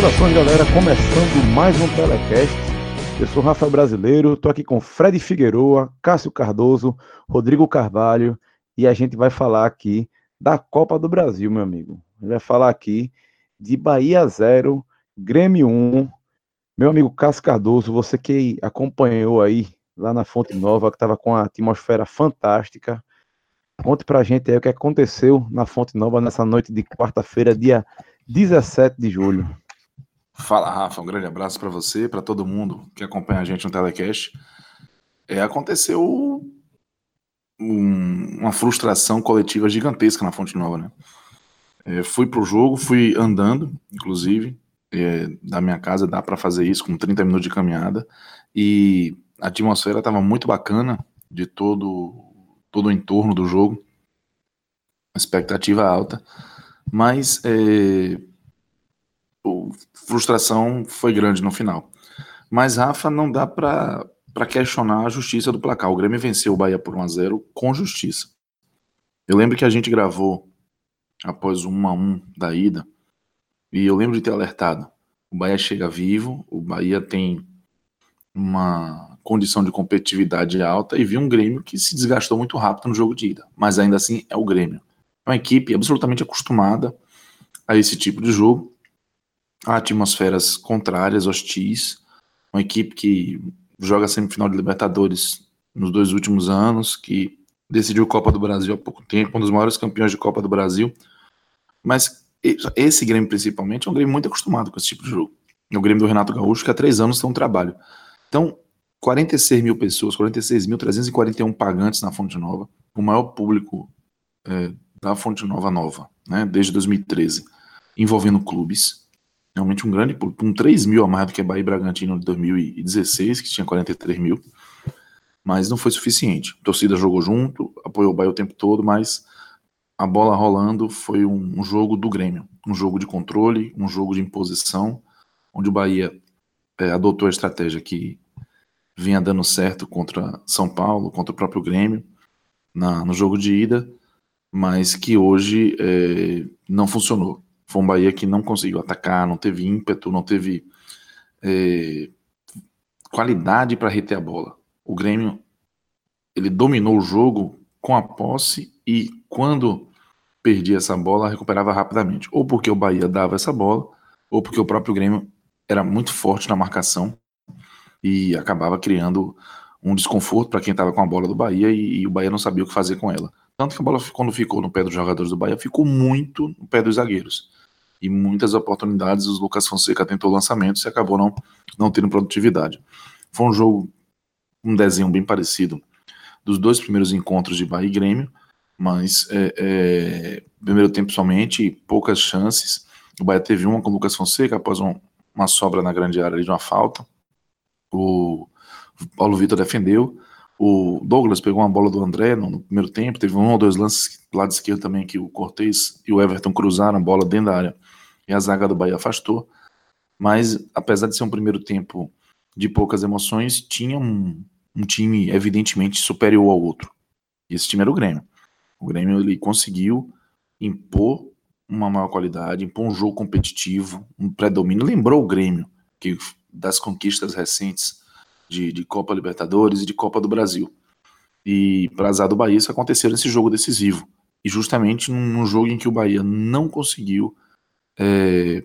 Saudações, galera. Começando mais um Telecast. Eu sou Rafael Brasileiro, estou aqui com Fred Figueroa, Cássio Cardoso, Rodrigo Carvalho e a gente vai falar aqui da Copa do Brasil, meu amigo. A gente vai falar aqui de Bahia 0, Grêmio 1. Meu amigo Cássio Cardoso, você que acompanhou aí lá na Fonte Nova, que estava com a atmosfera fantástica. Conte pra gente aí o que aconteceu na Fonte Nova nessa noite de quarta-feira, dia 17 de julho. Fala, Rafa. Um grande abraço para você, para todo mundo que acompanha a gente no Telecast. É, aconteceu um, uma frustração coletiva gigantesca na Fonte Nova, né? É, fui pro jogo, fui andando, inclusive, é, da minha casa, dá para fazer isso com 30 minutos de caminhada, e a atmosfera estava muito bacana de todo, todo o entorno do jogo, expectativa alta, mas é, frustração foi grande no final. Mas, Rafa, não dá para questionar a justiça do placar. O Grêmio venceu o Bahia por 1 a 0 com justiça. Eu lembro que a gente gravou após o 1 a 1 da ida, e eu lembro de ter alertado. O Bahia chega vivo, o Bahia tem uma condição de competitividade alta e vi um Grêmio que se desgastou muito rápido no jogo de ida, mas ainda assim é o Grêmio. É uma equipe absolutamente acostumada a esse tipo de jogo a atmosferas contrárias, hostis, uma equipe que joga semifinal de Libertadores nos dois últimos anos, que decidiu Copa do Brasil há pouco tempo, um dos maiores campeões de Copa do Brasil. Mas esse Grêmio, principalmente, é um Grêmio muito acostumado com esse tipo de jogo. É o Grêmio do Renato Gaúcho, que há três anos tem um trabalho. Então, 46 mil pessoas, 46.341 pagantes na Fonte Nova, o maior público é, da Fonte Nova Nova, né, desde 2013, envolvendo clubes, realmente um grande público, com 3 mil a mais do que a Bahia e Bragantino de 2016, que tinha 43 mil, mas não foi suficiente. A torcida jogou junto, apoiou o Bahia o tempo todo, mas a bola rolando foi um, um jogo do Grêmio, um jogo de controle, um jogo de imposição, onde o Bahia é, adotou a estratégia que vinha dando certo contra São Paulo, contra o próprio Grêmio, na, no jogo de ida, mas que hoje é, não funcionou. Foi um Bahia que não conseguiu atacar, não teve ímpeto, não teve é, qualidade para reter a bola. O Grêmio ele dominou o jogo com a posse e quando perdia essa bola recuperava rapidamente, ou porque o Bahia dava essa bola, ou porque o próprio Grêmio era muito forte na marcação e acabava criando um desconforto para quem estava com a bola do Bahia e, e, o Bahia não sabia o que fazer com ela. Tanto que a bola, quando ficou no pé dos jogadores do Bahia, ficou muito no pé dos zagueiros e muitas oportunidades o Lucas Fonseca tentou lançamentos e acabou não, não tendo produtividade. Foi um jogo, um desenho bem parecido dos dois primeiros encontros de Bahia e Grêmio, mas é, é, primeiro tempo somente, poucas chances. O Bahia teve uma com o Lucas Fonseca após um, uma sobra na grande área de uma falta. O Paulo Vitor defendeu. O Douglas pegou uma bola do André no, no, primeiro tempo. Teve um ou dois lances do lado esquerdo também que o Cortez e o Everton cruzaram a bola dentro da área e a zaga do Bahia afastou. Mas, apesar de ser um primeiro tempo de poucas emoções, tinha um, um time evidentemente superior ao outro. E esse time era o Grêmio. O Grêmio ele conseguiu impor uma maior qualidade, impor um jogo competitivo, um predomínio. Lembrou o Grêmio que das conquistas recentes de, de Copa Libertadores e de Copa do Brasil. E para azar do Bahia, isso aconteceu nesse jogo decisivo. E justamente num jogo em que o Bahia não conseguiu é,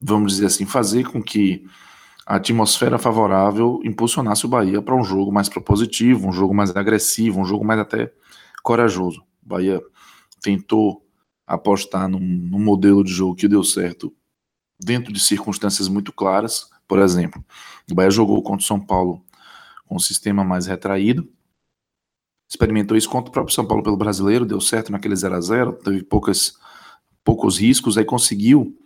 vamos dizer assim, fazer com que a atmosfera favorável impulsionasse o Bahia para um jogo mais propositivo, um jogo mais agressivo, um jogo mais até corajoso. O Bahia tentou apostar num, num modelo de jogo que deu certo dentro de circunstâncias muito claras. Por exemplo, o Bahia jogou contra o São Paulo com um sistema mais retraído, experimentou isso contra o próprio São Paulo pelo brasileiro, deu certo naquele 0 a 0 teve poucas poucos riscos, aí conseguiu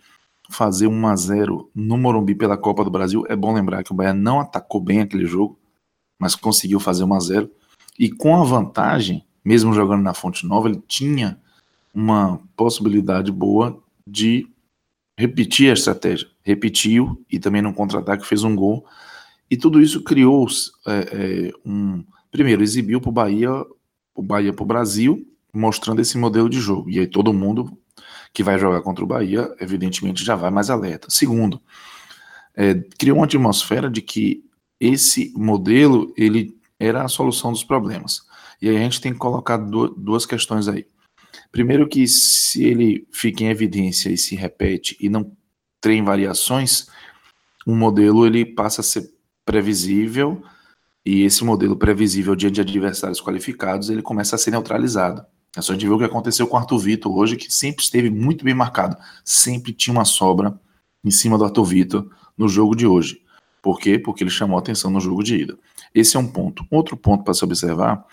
fazer 1 a 0 no Morumbi pela Copa do Brasil. É bom lembrar que o Bahia não atacou bem aquele jogo, mas conseguiu fazer 1 a 0 e com a vantagem, mesmo jogando na Fonte Nova, ele tinha uma possibilidade boa de repetir a estratégia. Repetiu e também no contra-ataque fez um gol. E tudo isso criou é, é, um. Primeiro, exibiu para o Bahia, o Bahia para o Brasil, mostrando esse modelo de jogo. E aí todo mundo que vai jogar contra o Bahia, evidentemente já vai mais alerta. Segundo, é, criou uma atmosfera de que esse modelo ele era a solução dos problemas. E aí a gente tem que colocar duas questões aí. Primeiro que se ele fica em evidência e se repete e não tem variações, um modelo ele passa a ser previsível e esse modelo previsível diante de adversários qualificados ele começa a ser neutralizado. É só gente ver o que aconteceu com o Arthur Vitor hoje, que sempre esteve muito bem marcado, sempre tinha uma sobra em cima do Arthur Vitor no jogo de hoje. Por quê? Porque ele chamou atenção no jogo de ida. Esse é um ponto. Outro ponto para se observar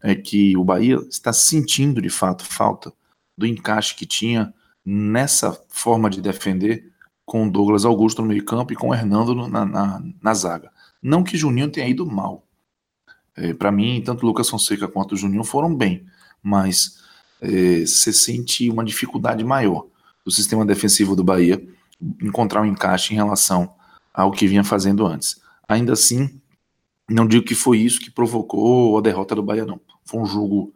é que o Bahia está sentindo de fato falta do encaixe que tinha nessa forma de defender com o Douglas Augusto no meio-campo e com o Hernando na, na, na, zaga. Não que Juninho tenha ido mal. É, para mim, tanto Lucas Fonseca quanto o Juninho foram bem, mas é, você sente uma dificuldade maior do sistema defensivo do Bahia encontrar um encaixe em relação ao que vinha fazendo antes. Ainda assim, não digo que foi isso que provocou a derrota do Bahia, não. Foi um jogo,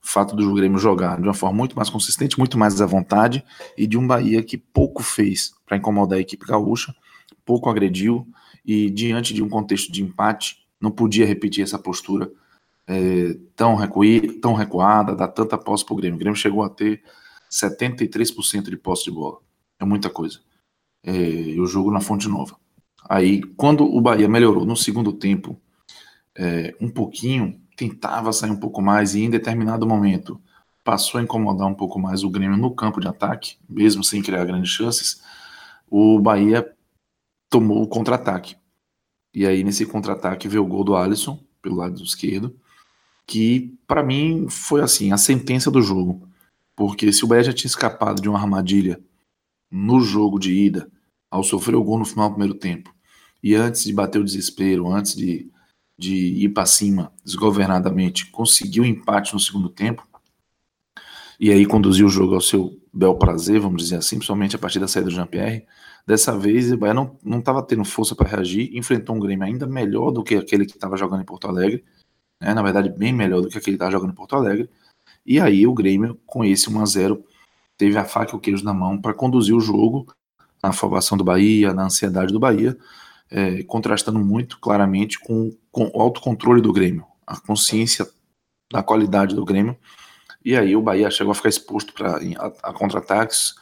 fato do Grêmio jogar de uma forma muito mais consistente, muito mais à vontade, e de um Bahia que pouco fez para incomodar a equipe gaúcha, pouco agrediu, e diante de um contexto de empate, não podia repetir essa postura é, tão, recuí, tão recuada, dar tanta posse para o Grêmio. O Grêmio chegou a ter 73% de posse de bola. É muita coisa. É, e o jogo na Fonte Nova. Aí, quando o Bahia melhorou no segundo tempo, é, um pouquinho, tentava sair um pouco mais e em determinado momento passou a incomodar um pouco mais o Grêmio no campo de ataque, mesmo sem criar grandes chances, o Bahia tomou o contra-ataque. E aí nesse contra-ataque veio o gol do Alisson pelo lado esquerdo, que para mim foi assim, a sentença do jogo. Porque se o Bahia já tinha escapado de uma armadilha no jogo de ida, ao sofrer o gol no final do primeiro tempo, e antes de bater o desespero, antes de de ir para cima desgovernadamente, conseguiu um empate no segundo tempo e aí conduziu o jogo ao seu bel prazer, vamos dizer assim, principalmente a partir da saída do Jean-Pierre. Dessa vez, o Bahia não estava tendo força para reagir, enfrentou um Grêmio ainda melhor do que aquele que estava jogando em Porto Alegre, né? na verdade, bem melhor do que aquele que estava jogando em Porto Alegre. E aí, o Grêmio, com esse 1 a 0 teve a faca e o queijo na mão para conduzir o jogo na afobação do Bahia, na ansiedade do Bahia, é, contrastando muito claramente com, com o autocontrole do Grêmio, a consciência da qualidade do Grêmio. E aí o Bahia chegou a ficar exposto pra, a, a contra-ataques,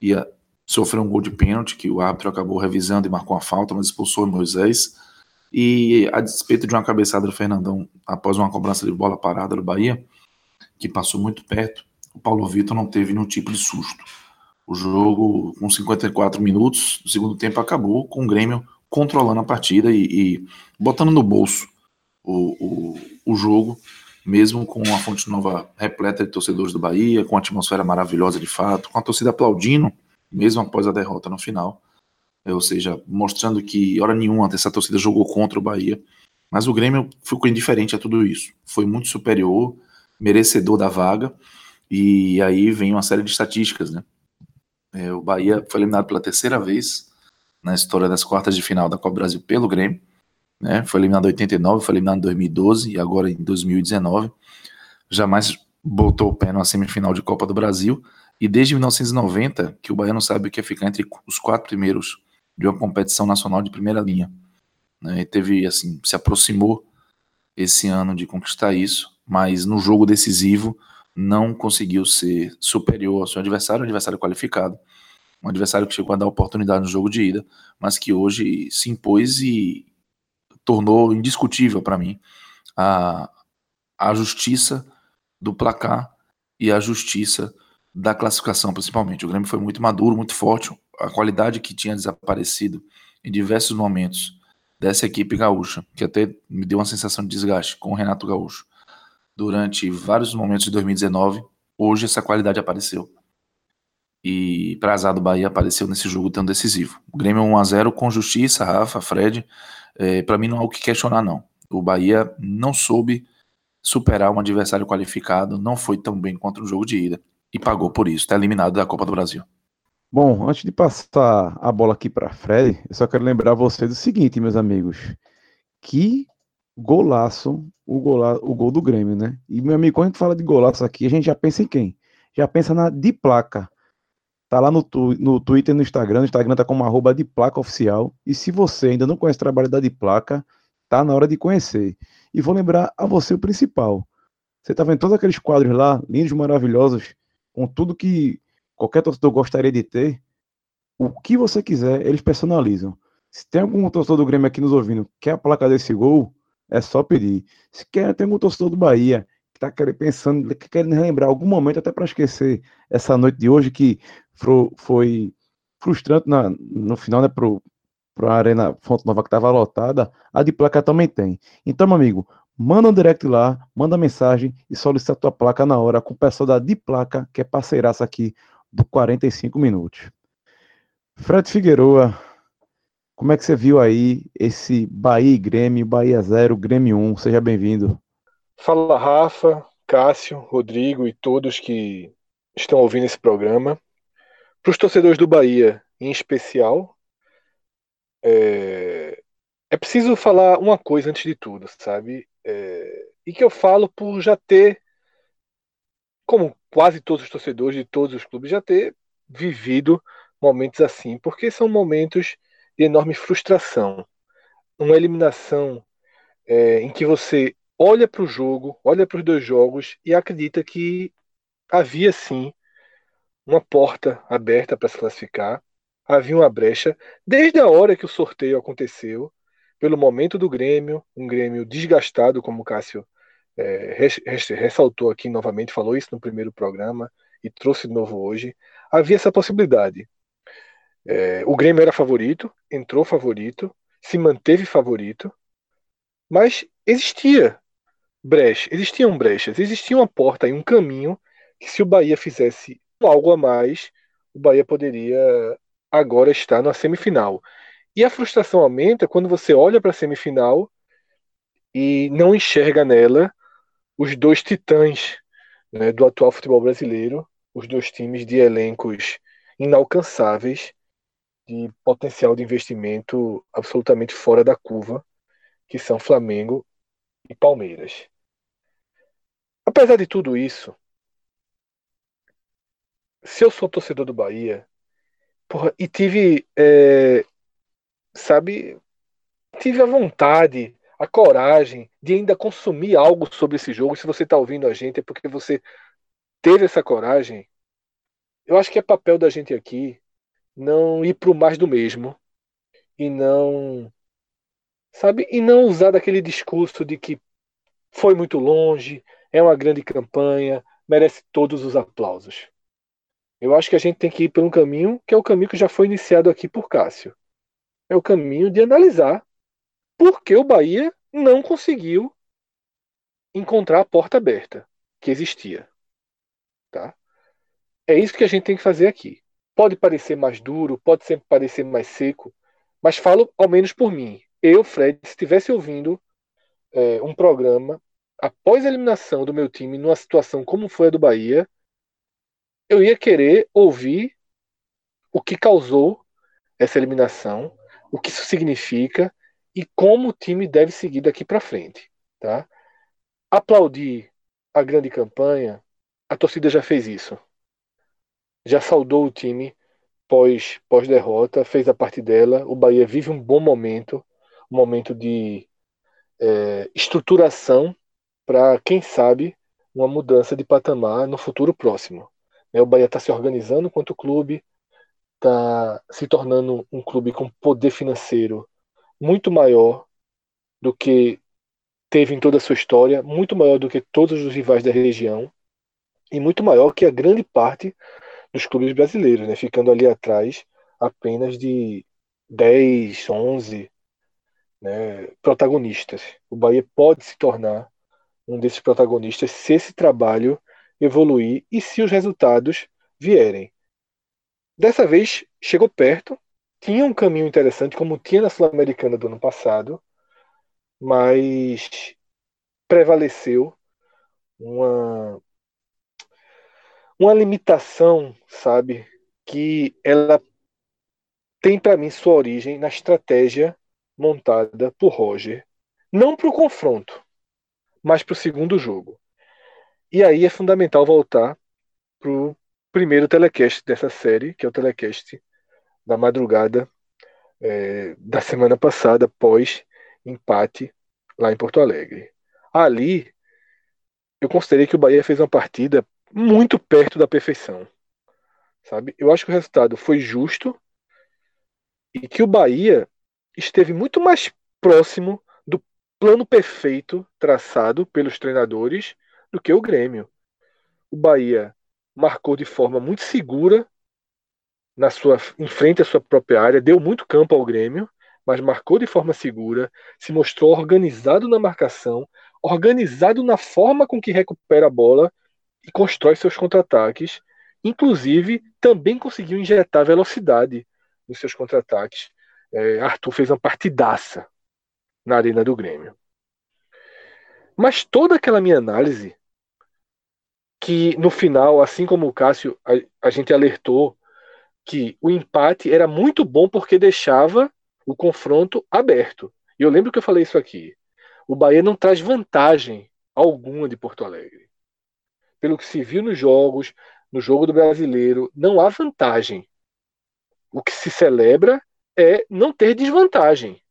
ia sofrer um gol de pênalti, que o árbitro acabou revisando e marcou a falta, mas expulsou o Moisés. E a despeito de uma cabeçada do Fernandão após uma cobrança de bola parada do Bahia, que passou muito perto, o Paulo Vitor não teve nenhum tipo de susto. O jogo, com 54 minutos, o segundo tempo acabou com o Grêmio controlando a partida e, e botando no bolso o, o, o, jogo, mesmo com a Fonte Nova repleta de torcedores do Bahia, com a atmosfera maravilhosa de fato, com a torcida aplaudindo, mesmo após a derrota no final. Ou seja, mostrando que hora nenhuma essa torcida jogou contra o Bahia. Mas o Grêmio ficou indiferente a tudo isso. Foi muito superior, merecedor da vaga. E aí vem uma série de estatísticas, né? É, o Bahia foi eliminado pela terceira vez na história das quartas de final da Copa Brasil pelo Grêmio. Né? Foi eliminado em 89, foi eliminado em 2012 e agora em 2019. Jamais botou o pé na semifinal de Copa do Brasil. E desde 1990 que o Bahia não sabe o que é ficar entre os quatro primeiros de uma competição nacional de primeira linha. Né? E teve, assim, se aproximou esse ano de conquistar isso, mas no jogo decisivo não conseguiu ser superior ao seu adversário, um adversário qualificado um adversário que chegou a dar oportunidade no jogo de ida, mas que hoje se impôs e tornou indiscutível para mim a, a justiça do placar e a justiça da classificação, principalmente. O Grêmio foi muito maduro, muito forte, a qualidade que tinha desaparecido em diversos momentos dessa equipe gaúcha, que até me deu uma sensação de desgaste com o Renato Gaúcho. Durante vários momentos de 2019, hoje essa qualidade apareceu e para azar do Bahia apareceu nesse jogo tão decisivo. O Grêmio 1 a 0 com justiça, Rafa, Fred. É, para mim não há o que questionar não. O Bahia não soube superar um adversário qualificado, não foi tão bem contra o jogo de ida e pagou por isso. Está eliminado da Copa do Brasil. Bom, antes de passar a bola aqui para Fred, eu só quero lembrar vocês do seguinte, meus amigos. Que golaço o, gola, o gol do Grêmio, né? E, meu amigo, quando a gente fala de golaço aqui, a gente já pensa em quem? Já pensa na de placa Tá lá no, tu, no Twitter e no Instagram. No Instagram tá como arroba de placa oficial. E se você ainda não conhece o trabalho da de placa, tá na hora de conhecer. E vou lembrar a você o principal. Você tá vendo todos aqueles quadros lá, lindos, maravilhosos, com tudo que qualquer torcedor gostaria de ter. O que você quiser, eles personalizam. Se tem algum torcedor do Grêmio aqui nos ouvindo que quer a placa desse gol, é só pedir. Se quer, tem algum torcedor do Bahia que está pensando, querendo relembrar algum momento, até para esquecer essa noite de hoje que foi frustrante na, no final, né, para a Arena Fonte Nova que estava lotada, a de placa também tem. Então, meu amigo, manda um direct lá, manda mensagem e solicita a tua placa na hora com o pessoal da de placa, que é parceiraça aqui do 45 minutos. Fred Figueroa, como é que você viu aí esse Bahia e Grêmio, Bahia 0, Grêmio 1? Seja bem-vindo. Fala, Rafa, Cássio, Rodrigo e todos que estão ouvindo esse programa. Para os torcedores do Bahia, em especial, é... é, preciso falar uma coisa antes de tudo, sabe? É... E que eu falo por já ter, como quase todos os torcedores de todos os clubes, já ter vivido momentos assim, porque são momentos de enorme frustração. Uma eliminação é, em que você olha para o jogo, olha para os dois jogos e acredita que havia sim uma porta aberta para se classificar, havia uma brecha, desde a hora que o sorteio aconteceu, pelo momento do Grêmio, um Grêmio desgastado, como o Cássio é, ressaltou aqui novamente, falou isso no primeiro programa e trouxe de novo hoje, havia essa possibilidade. É, o Grêmio era favorito, entrou favorito, se manteve favorito, mas existia brecha, existiam brechas, existia uma porta e um caminho que se o Bahia fizesse algo a mais, o Bahia poderia agora estar na semifinal. E a frustração aumenta quando você olha para a semifinal e não enxerga nela os dois titãs né, do atual futebol brasileiro, os dois times de elencos inalcançáveis de potencial de investimento absolutamente fora da curva, que são Flamengo e Palmeiras. Apesar de tudo isso, se eu sou torcedor do Bahia, porra, e tive, é, sabe, tive a vontade, a coragem de ainda consumir algo sobre esse jogo. Se você está ouvindo a gente, é porque você teve essa coragem. Eu acho que é papel da gente aqui não ir pro mais do mesmo e não sabe e não usar daquele discurso de que foi muito longe, é uma grande campanha, merece todos os aplausos. Eu acho que a gente tem que ir por um caminho que é o caminho que já foi iniciado aqui por Cássio. É o caminho de analisar por que o Bahia não conseguiu encontrar a porta aberta que existia. Tá? É isso que a gente tem que fazer aqui. Pode parecer mais duro, pode sempre parecer mais seco, mas falo ao menos por mim. Eu, Fred, se estivesse ouvindo é, um programa após a eliminação do meu time numa situação como foi a do Bahia, eu ia querer ouvir o que causou essa eliminação, o que isso significa e como o time deve seguir daqui para frente, tá? Aplaudir a grande campanha, a torcida já fez isso já saudou o time pós, pós derrota, fez a parte dela. O Bahia vive um bom momento, um momento de é, estruturação para, quem sabe, uma mudança de patamar no futuro próximo. Né, o Bahia está se organizando quanto clube, está se tornando um clube com poder financeiro muito maior do que teve em toda a sua história, muito maior do que todos os rivais da região e muito maior que a grande parte dos clubes brasileiros, né? ficando ali atrás apenas de 10, 11 né, protagonistas. O Bahia pode se tornar um desses protagonistas se esse trabalho evoluir e se os resultados vierem. Dessa vez chegou perto, tinha um caminho interessante, como tinha na Sul-Americana do ano passado, mas prevaleceu uma uma limitação, sabe, que ela tem para mim sua origem na estratégia montada por Roger, não para o confronto, mas para o segundo jogo. E aí é fundamental voltar para o primeiro telecast dessa série, que é o telecast da madrugada é, da semana passada, pós empate lá em Porto Alegre. Ali, eu considerei que o Bahia fez uma partida muito perto da perfeição. Sabe? Eu acho que o resultado foi justo e que o Bahia esteve muito mais próximo do plano perfeito traçado pelos treinadores do que o Grêmio. O Bahia marcou de forma muito segura na sua em frente à sua própria área, deu muito campo ao Grêmio, mas marcou de forma segura, se mostrou organizado na marcação, organizado na forma com que recupera a bola e constrói seus contra-ataques. Inclusive, também conseguiu injetar velocidade nos seus contra-ataques. É, Arthur fez uma partidaça na arena do Grêmio. Mas toda aquela minha análise, que no final, assim como o Cássio, a, a gente alertou que o empate era muito bom porque deixava o confronto aberto. E eu lembro que eu falei isso aqui. O Bahia não traz vantagem alguma de Porto Alegre. Pelo que se viu nos jogos, no jogo do brasileiro, não há vantagem. O que se celebra é não ter desvantagem.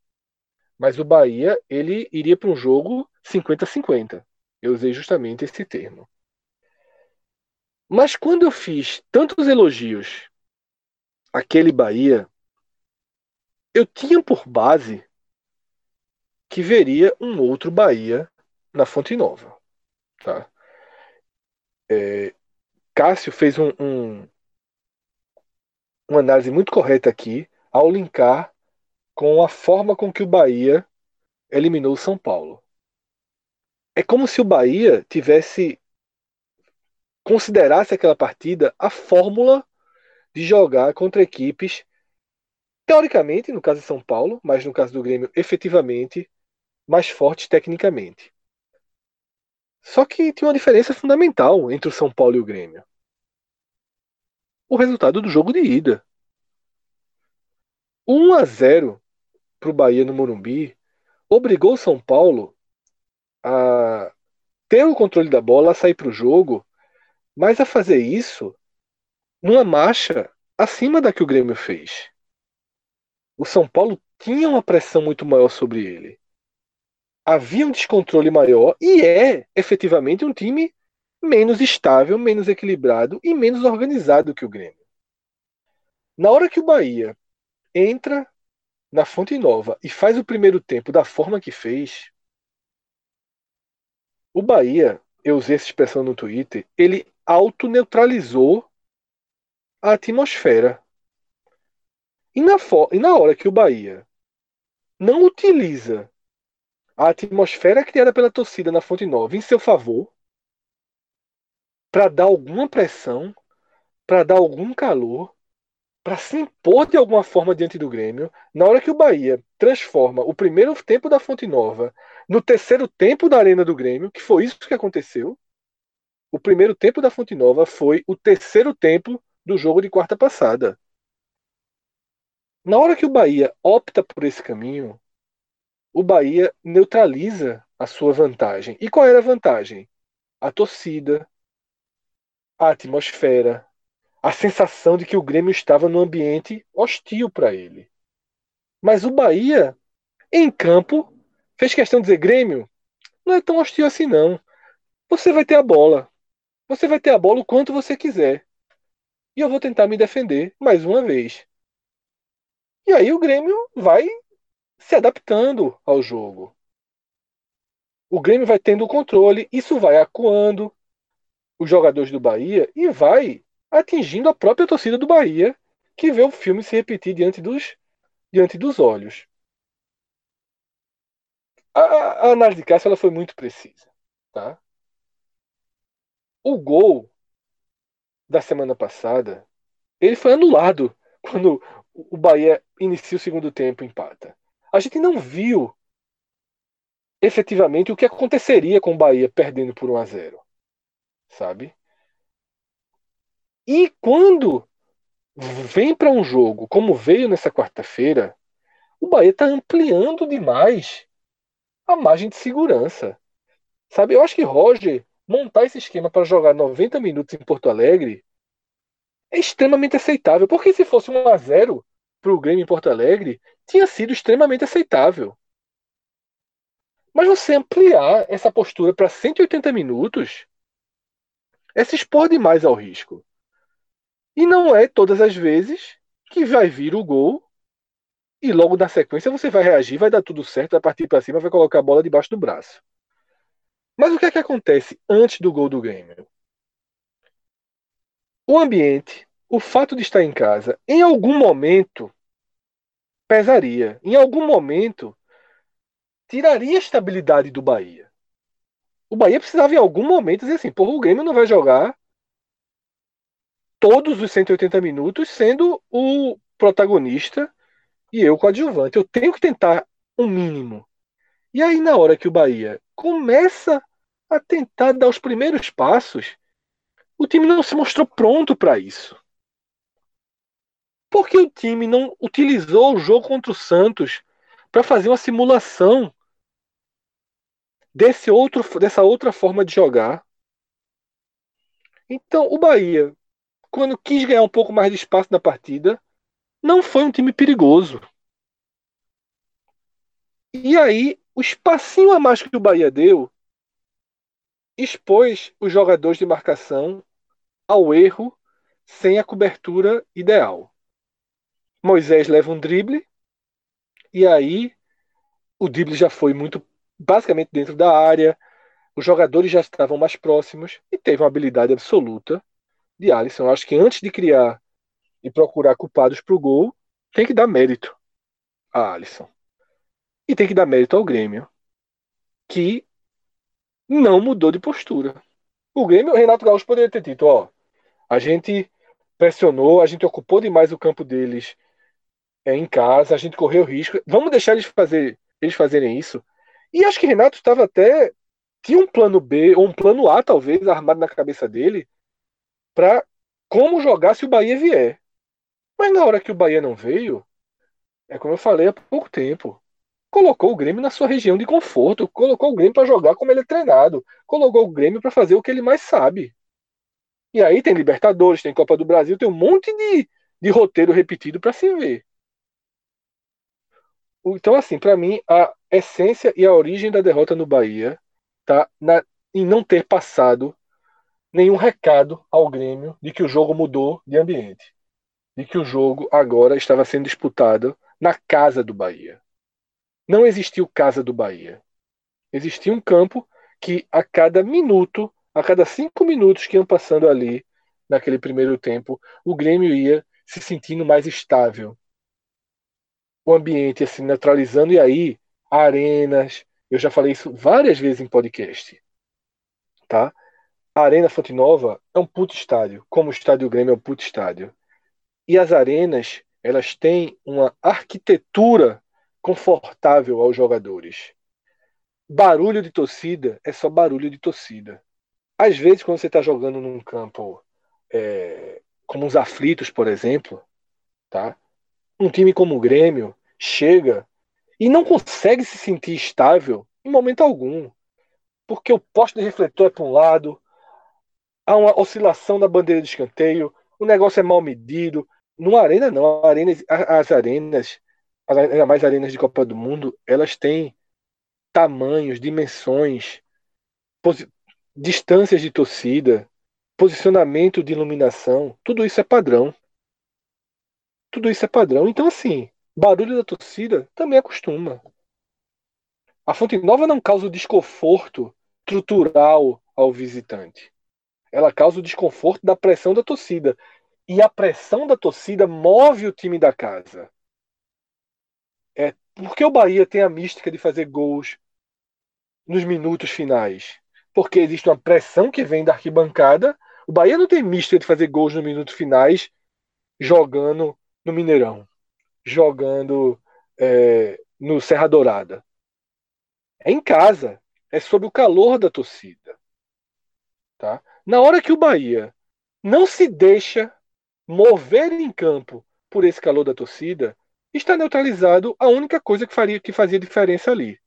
Mas o Bahia, ele iria para um jogo 50-50. Eu usei justamente esse termo. Mas quando eu fiz tantos elogios aquele Bahia, eu tinha por base que veria um outro Bahia na Fonte Nova. Tá? É, Cássio fez um, um, uma análise muito correta aqui ao linkar com a forma com que o Bahia eliminou o São Paulo. É como se o Bahia tivesse considerasse aquela partida a fórmula de jogar contra equipes, teoricamente, no caso de São Paulo, mas no caso do Grêmio, efetivamente, mais fortes tecnicamente. Só que tinha uma diferença fundamental entre o São Paulo e o Grêmio. O resultado do jogo de ida. 1 a 0 para o Bahia no Morumbi obrigou o São Paulo a ter o controle da bola, a sair para o jogo, mas a fazer isso numa marcha acima da que o Grêmio fez. O São Paulo tinha uma pressão muito maior sobre ele. Havia um descontrole maior e é efetivamente um time menos estável, menos equilibrado e menos organizado que o Grêmio. Na hora que o Bahia entra na Fonte Nova e faz o primeiro tempo da forma que fez, o Bahia, eu usei essa expressão no Twitter, ele auto-neutralizou a atmosfera. E na, e na hora que o Bahia não utiliza a atmosfera criada pela torcida na Fonte Nova em seu favor, para dar alguma pressão, para dar algum calor, para se impor de alguma forma diante do Grêmio, na hora que o Bahia transforma o primeiro tempo da Fonte Nova no terceiro tempo da Arena do Grêmio, que foi isso que aconteceu. O primeiro tempo da Fonte Nova foi o terceiro tempo do jogo de quarta passada. Na hora que o Bahia opta por esse caminho, o Bahia neutraliza a sua vantagem. E qual era a vantagem? A torcida, a atmosfera, a sensação de que o Grêmio estava num ambiente hostil para ele. Mas o Bahia, em campo, fez questão de dizer: Grêmio, não é tão hostil assim não. Você vai ter a bola. Você vai ter a bola o quanto você quiser e eu vou tentar me defender mais uma vez. E aí o Grêmio vai se adaptando ao jogo. O Grêmio vai tendo o controle, isso vai acuando os jogadores do Bahia e vai atingindo a própria torcida do Bahia, que vê o filme se repetir diante dos, diante dos olhos. A, a análise de Cássio ela foi muito precisa. Tá? O gol da semana passada, ele foi anulado quando o Bahia inicia o segundo tempo e empata. A gente não viu efetivamente o que aconteceria com o Bahia perdendo por 1 a 0, sabe? E quando vem para um jogo como veio nessa quarta-feira, o Bahia está ampliando demais a margem de segurança. Sabe? Eu acho que Roger montar esse esquema para jogar 90 minutos em Porto Alegre é extremamente aceitável. Porque se fosse 1 a 0 para o Grêmio em Porto Alegre, tinha sido extremamente aceitável. Mas você ampliar essa postura para 180 minutos é se expor demais ao risco. E não é todas as vezes que vai vir o gol e logo na sequência você vai reagir, vai dar tudo certo, vai partir para cima, vai colocar a bola debaixo do braço. Mas o que é que acontece antes do gol do Grêmio? O ambiente, o fato de estar em casa, em algum momento pesaria. Em algum momento tiraria a estabilidade do Bahia. O Bahia precisava em algum momento dizer assim, porra, o Grêmio não vai jogar todos os 180 minutos sendo o protagonista e eu coadjuvante. Eu tenho que tentar um mínimo. E aí, na hora que o Bahia começa a tentar dar os primeiros passos, o time não se mostrou pronto para isso. Porque o time não utilizou o jogo contra o Santos para fazer uma simulação desse outro, dessa outra forma de jogar. Então, o Bahia, quando quis ganhar um pouco mais de espaço na partida, não foi um time perigoso. E aí, o espacinho a mais que o Bahia deu expôs os jogadores de marcação ao erro sem a cobertura ideal. Moisés leva um drible e aí o drible já foi muito basicamente dentro da área, os jogadores já estavam mais próximos e teve uma habilidade absoluta de Alisson. Acho que antes de criar e procurar culpados para o gol, tem que dar mérito a Alisson. E tem que dar mérito ao Grêmio, que não mudou de postura. O Grêmio, o Renato Gaúcho poderia ter dito, ó, a gente pressionou, a gente ocupou demais o campo deles é, em casa, a gente correu risco. Vamos deixar eles fazer eles fazerem isso. E acho que Renato estava até tinha um plano B ou um plano A talvez armado na cabeça dele para como jogar se o Bahia vier. Mas na hora que o Bahia não veio, é como eu falei há pouco tempo, colocou o Grêmio na sua região de conforto, colocou o Grêmio para jogar como ele é treinado, colocou o Grêmio para fazer o que ele mais sabe. E aí tem Libertadores, tem Copa do Brasil, tem um monte de, de roteiro repetido para se ver. Então, assim, para mim, a essência e a origem da derrota no Bahia tá na, em não ter passado nenhum recado ao Grêmio de que o jogo mudou de ambiente. De que o jogo agora estava sendo disputado na casa do Bahia. Não existiu casa do Bahia. Existia um campo que a cada minuto, a cada cinco minutos que iam passando ali, naquele primeiro tempo, o Grêmio ia se sentindo mais estável, o ambiente assim neutralizando e aí arenas, eu já falei isso várias vezes em podcast, tá? A Arena Fonte Nova é um puto estádio, como o Estádio Grêmio é um puto estádio. E as arenas, elas têm uma arquitetura confortável aos jogadores. Barulho de torcida é só barulho de torcida. Às vezes, quando você está jogando num campo é, como os aflitos, por exemplo, tá? um time como o Grêmio chega e não consegue se sentir estável em momento algum. Porque o poste de refletor é para um lado, há uma oscilação da bandeira de escanteio, o negócio é mal medido. Numa arena, não. Arenas, as arenas, ainda mais arenas de Copa do Mundo, elas têm tamanhos, dimensões, distâncias de torcida, posicionamento de iluminação, tudo isso é padrão. Tudo isso é padrão. Então, assim, barulho da torcida também acostuma. A Fonte Nova não causa o desconforto estrutural ao visitante. Ela causa o desconforto da pressão da torcida. E a pressão da torcida move o time da casa. É porque o Bahia tem a mística de fazer gols nos minutos finais. Porque existe uma pressão que vem da arquibancada. O Bahia não tem mística de fazer gols nos minutos finais jogando no Mineirão, jogando é, no Serra Dourada. É em casa, é sob o calor da torcida. Tá? Na hora que o Bahia não se deixa mover em campo por esse calor da torcida, está neutralizado a única coisa que faria que fazia diferença ali.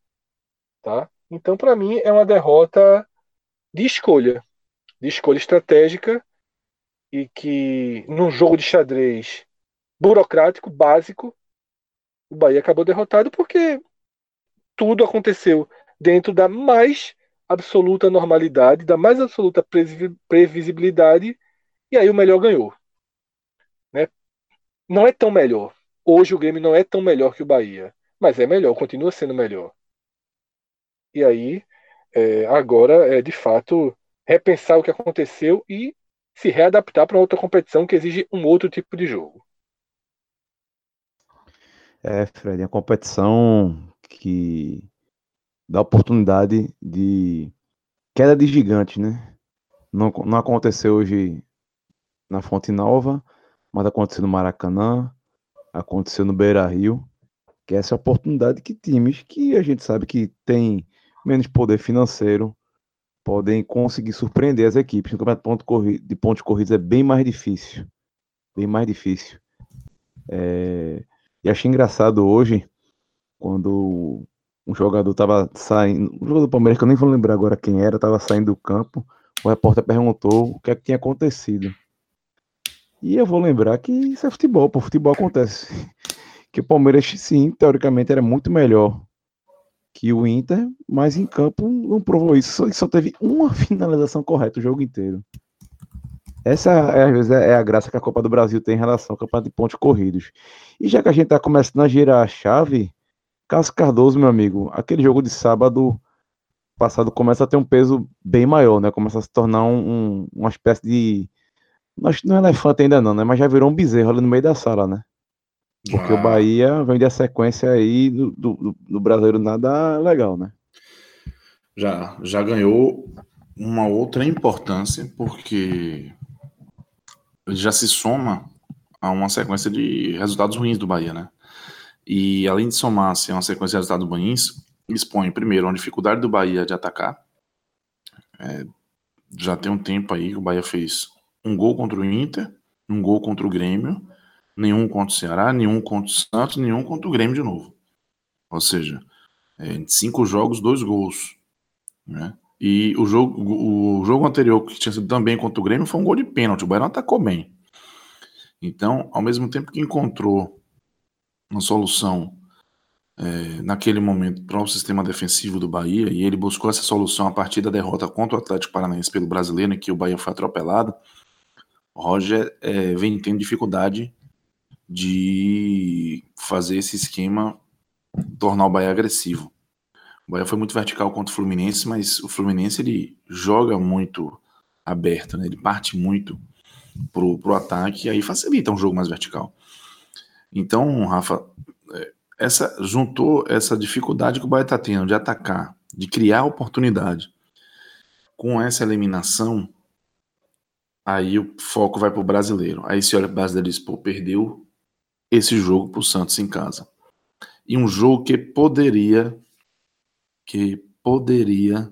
Tá? Então, para mim, é uma derrota de escolha, de escolha estratégica e que num jogo de xadrez burocrático, básico, o Bahia acabou derrotado porque tudo aconteceu dentro da mais absoluta normalidade, da mais absoluta previsibilidade, e aí o melhor ganhou. Né? Não é tão melhor. Hoje o Grêmio não é tão melhor que o Bahia, mas é melhor, continua sendo melhor. E aí, é, agora é de fato repensar o que aconteceu e se readaptar para outra competição que exige um outro tipo de jogo. É, Fred, é uma competição que dá oportunidade de queda de gigante, né? Não, não aconteceu hoje na Fonte Nova, mas aconteceu no Maracanã, aconteceu no Beira Rio, que é essa oportunidade que times que a gente sabe que tem menos poder financeiro podem conseguir surpreender as equipes. No campeonato de pontos corridos é bem mais difícil. Bem mais difícil. É... E achei engraçado hoje, quando um jogador estava saindo, um jogador do Palmeiras, que eu nem vou lembrar agora quem era, estava saindo do campo, o repórter perguntou o que é que tinha acontecido. E eu vou lembrar que isso é futebol, pô, futebol acontece. Que o Palmeiras, sim, teoricamente era muito melhor que o Inter, mas em campo não provou isso. Só, só teve uma finalização correta o jogo inteiro. Essa, é, às vezes, é a graça que a Copa do Brasil tem em relação ao campeonato de pontos corridos. E já que a gente está começando a girar a chave, Cássio Cardoso, meu amigo, aquele jogo de sábado passado começa a ter um peso bem maior, né? Começa a se tornar um, um, uma espécie de. Não é elefante ainda não, né? Mas já virou um bezerro ali no meio da sala, né? Porque o Bahia vem da sequência aí do, do, do, brasileiro nada legal, né? Já, já ganhou uma outra importância, porque já se soma a uma sequência de resultados ruins do Bahia, né? E além de somar-se a uma sequência de resultados ruins, expõe primeiro a dificuldade do Bahia de atacar. É, já tem um tempo aí que o Bahia fez um gol contra o Inter, um gol contra o Grêmio nenhum contra o Ceará, nenhum contra o Santos, nenhum contra o Grêmio de novo. Ou seja, é, cinco jogos, dois gols. Né? E o jogo, o jogo anterior, que tinha sido também contra o Grêmio, foi um gol de pênalti. O Bahia atacou bem. Então, ao mesmo tempo que encontrou uma solução é, naquele momento para o sistema defensivo do Bahia, e ele buscou essa solução a partir da derrota contra o Atlético Paranaense pelo brasileiro, em que o Bahia foi atropelado, Roger é, vem tendo dificuldade de fazer esse esquema tornar o Bahia agressivo. O Bahia foi muito vertical contra o Fluminense, mas o Fluminense ele joga muito aberto, né? ele parte muito pro, pro ataque e aí facilita um jogo mais vertical. Então, Rafa, é, essa juntou essa dificuldade que o Bahia está tendo de atacar, de criar oportunidade, com essa eliminação, aí o foco vai para o brasileiro. Aí se olha para o brasileiro e diz, pô, perdeu esse jogo para o Santos em casa. E um jogo que poderia que poderia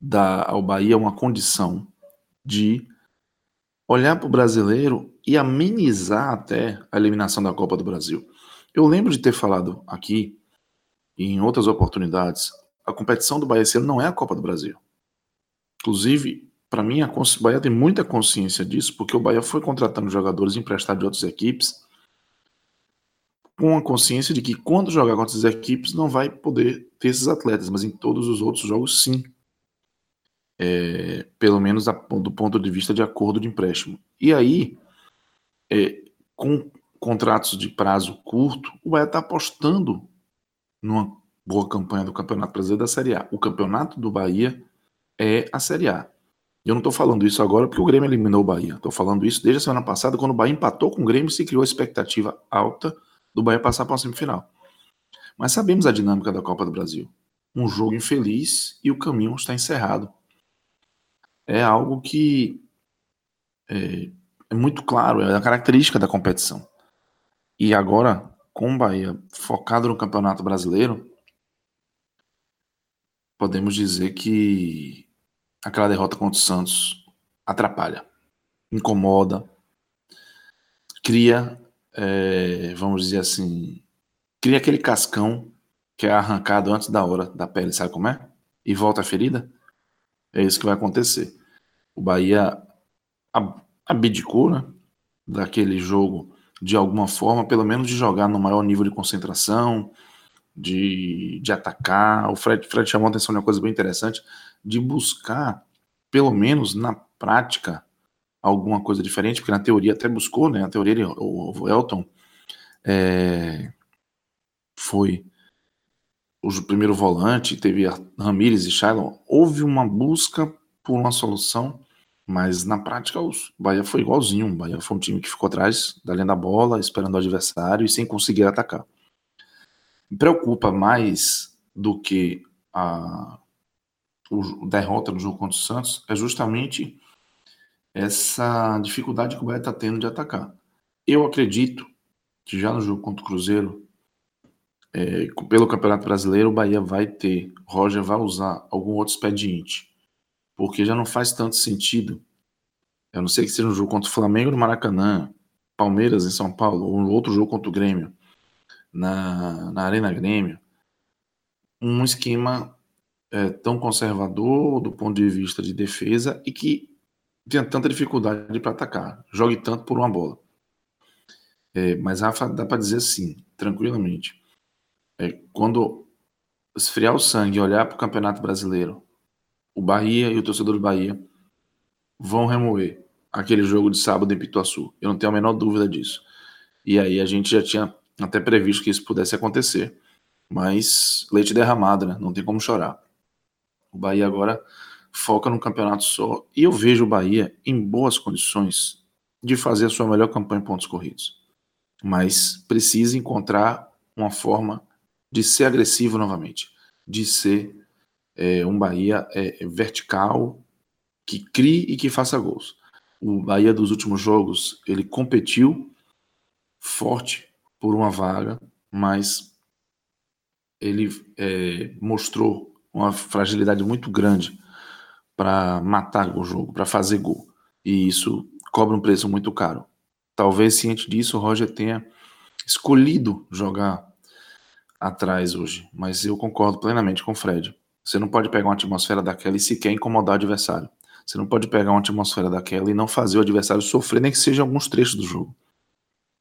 dar ao Bahia uma condição de olhar para o brasileiro e amenizar até a eliminação da Copa do Brasil. Eu lembro de ter falado aqui, em outras oportunidades, a competição do Bahia esse ano não é a Copa do Brasil. Inclusive, para mim, a Bahia tem muita consciência disso, porque o Bahia foi contratando jogadores emprestados de outras equipes com a consciência de que quando jogar contra essas equipes não vai poder ter esses atletas, mas em todos os outros jogos sim. É, pelo menos a, do ponto de vista de acordo de empréstimo. E aí, é, com contratos de prazo curto, o Bahia está apostando numa boa campanha do Campeonato Brasileiro da Série A. O Campeonato do Bahia é a Série A. Eu não estou falando isso agora porque o Grêmio eliminou o Bahia. Estou falando isso desde a semana passada, quando o Bahia empatou com o Grêmio e se criou a expectativa alta do Bahia passar para a semifinal. Mas sabemos a dinâmica da Copa do Brasil. Um jogo infeliz e o caminho está encerrado. É algo que é, é muito claro, é a característica da competição. E agora, com o Bahia focado no Campeonato Brasileiro, podemos dizer que aquela derrota contra o Santos atrapalha, incomoda, cria é, vamos dizer assim, cria aquele cascão que é arrancado antes da hora da pele, sabe como é? E volta a ferida. É isso que vai acontecer. O Bahia, abdicou, né? Daquele jogo de alguma forma, pelo menos de jogar no maior nível de concentração, de, de atacar. O Fred, Fred chamou a atenção de uma coisa bem interessante, de buscar, pelo menos na prática, alguma coisa diferente, porque na teoria até buscou, né? Na teoria o, Elton é, foi o primeiro volante, teve Ramires e Shailon. Houve uma busca por uma solução, mas na prática o Bahia foi igualzinho. O Bahia foi um time que ficou atrás da linha da bola, esperando o adversário e sem conseguir atacar. Me preocupa mais do que a o derrota no jogo contra o Santos é justamente essa dificuldade que o Bahia está tendo de atacar. Eu acredito que já no jogo contra o Cruzeiro, é, pelo Campeonato Brasileiro, o Bahia vai ter, Roger vai usar algum outro expediente, porque já não faz tanto sentido. Eu não sei que seja um jogo contra o Flamengo no Maracanã, Palmeiras em São Paulo, ou um outro jogo contra o Grêmio, na, na Arena Grêmio, um esquema é, tão conservador do ponto de vista de defesa e que tenha tanta dificuldade para atacar, jogue tanto por uma bola. É, mas Rafa, dá para dizer assim, tranquilamente, é, quando esfriar o sangue e olhar para o Campeonato Brasileiro, o Bahia e o torcedor do Bahia vão remover aquele jogo de sábado em Pituaçu. Eu não tenho a menor dúvida disso. E aí a gente já tinha até previsto que isso pudesse acontecer. Mas leite derramado, né? Não tem como chorar. O Bahia agora foca no campeonato só. E eu vejo o Bahia em boas condições de fazer a sua melhor campanha em pontos corridos. Mas precisa encontrar uma forma de ser agressivo novamente, de ser é, um Bahia é, vertical, que crie e que faça gols. O Bahia dos últimos jogos, ele competiu forte por uma vaga, mas ele é, mostrou uma fragilidade muito grande para matar o jogo, para fazer gol. E isso cobra um preço muito caro. Talvez ciente disso, o Roger tenha escolhido jogar atrás hoje, mas eu concordo plenamente com o Fred. Você não pode pegar uma atmosfera daquela e sequer incomodar o adversário. Você não pode pegar uma atmosfera daquela e não fazer o adversário sofrer, nem que seja alguns trechos do jogo.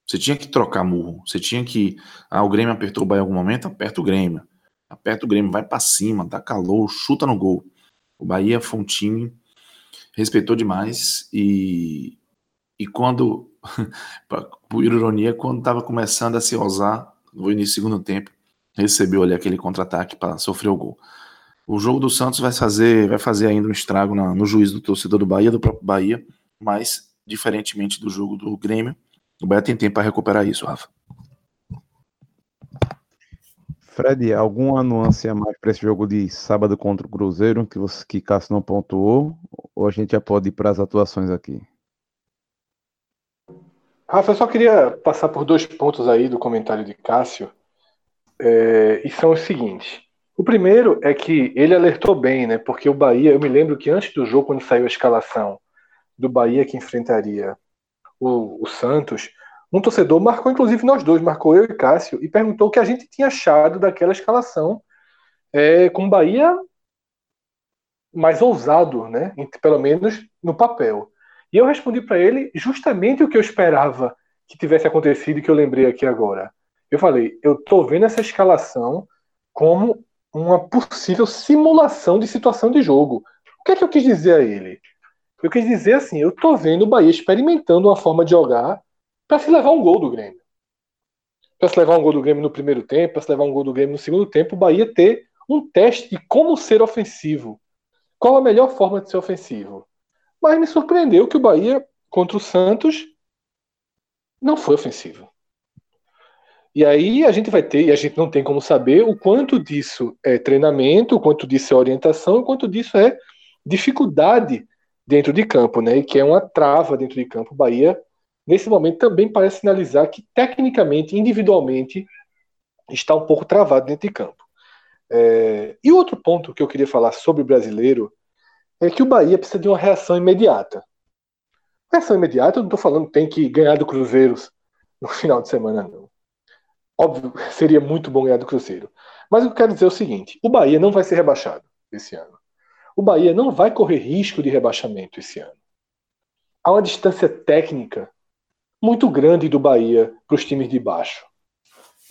Você tinha que trocar murro. Você tinha que. Ah, o Grêmio apertou o Bahia em algum momento, aperta o Grêmio aperta o Grêmio, vai para cima, dá calor, chuta no gol. O Bahia foi um time respeitou demais e e quando por ironia quando estava começando a se ousar no início do segundo tempo recebeu ali aquele contra-ataque para sofrer o gol. O jogo do Santos vai fazer vai fazer ainda um estrago na, no juízo do torcedor do Bahia, do próprio Bahia, mas diferentemente do jogo do Grêmio, o Bahia tem tempo para recuperar isso, Rafa. Fred, alguma nuance a mais para esse jogo de sábado contra o Cruzeiro que você que Cássio não pontuou? Ou a gente já pode ir para as atuações aqui? Rafa, eu só queria passar por dois pontos aí do comentário de Cássio. É, e são os seguintes. O primeiro é que ele alertou bem, né? Porque o Bahia, eu me lembro que antes do jogo, quando saiu a escalação do Bahia que enfrentaria o, o Santos, um torcedor marcou, inclusive nós dois, marcou eu e Cássio, e perguntou o que a gente tinha achado daquela escalação é, com Bahia mais ousado, né? pelo menos no papel. E eu respondi para ele justamente o que eu esperava que tivesse acontecido e que eu lembrei aqui agora. Eu falei, eu tô vendo essa escalação como uma possível simulação de situação de jogo. O que é que eu quis dizer a ele? Eu quis dizer assim, eu tô vendo o Bahia experimentando uma forma de jogar para se levar um gol do Grêmio. Para se levar um gol do Grêmio no primeiro tempo, para se levar um gol do Grêmio no segundo tempo, o Bahia ter um teste de como ser ofensivo. Qual a melhor forma de ser ofensivo? Mas me surpreendeu que o Bahia, contra o Santos, não foi ofensivo. E aí a gente vai ter, e a gente não tem como saber o quanto disso é treinamento, o quanto disso é orientação, o quanto disso é dificuldade dentro de campo, né? E que é uma trava dentro de campo. O Bahia nesse momento também parece sinalizar que, tecnicamente, individualmente, está um pouco travado dentro de campo. É... E outro ponto que eu queria falar sobre o brasileiro é que o Bahia precisa de uma reação imediata. Reação imediata, eu não estou falando tem que ganhar do Cruzeiro no final de semana, não. Óbvio, seria muito bom ganhar do Cruzeiro. Mas eu quero dizer é o seguinte: o Bahia não vai ser rebaixado esse ano. O Bahia não vai correr risco de rebaixamento esse ano. há uma distância técnica muito grande do Bahia para os times de baixo.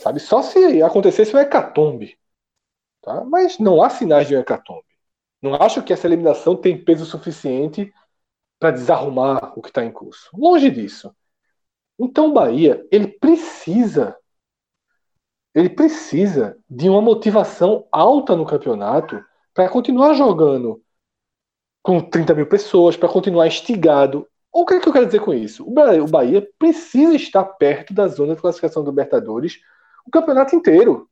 Sabe? Só se acontecesse um hecatombe. Tá? Mas não há sinais de um hecatombe. Não acho que essa eliminação tem peso suficiente para desarrumar o que está em curso. Longe disso. Então o Bahia, ele precisa ele precisa de uma motivação alta no campeonato para continuar jogando com 30 mil pessoas, para continuar instigado. O que, é que eu quero dizer com isso? O Bahia precisa estar perto da zona de classificação do Libertadores o campeonato inteiro.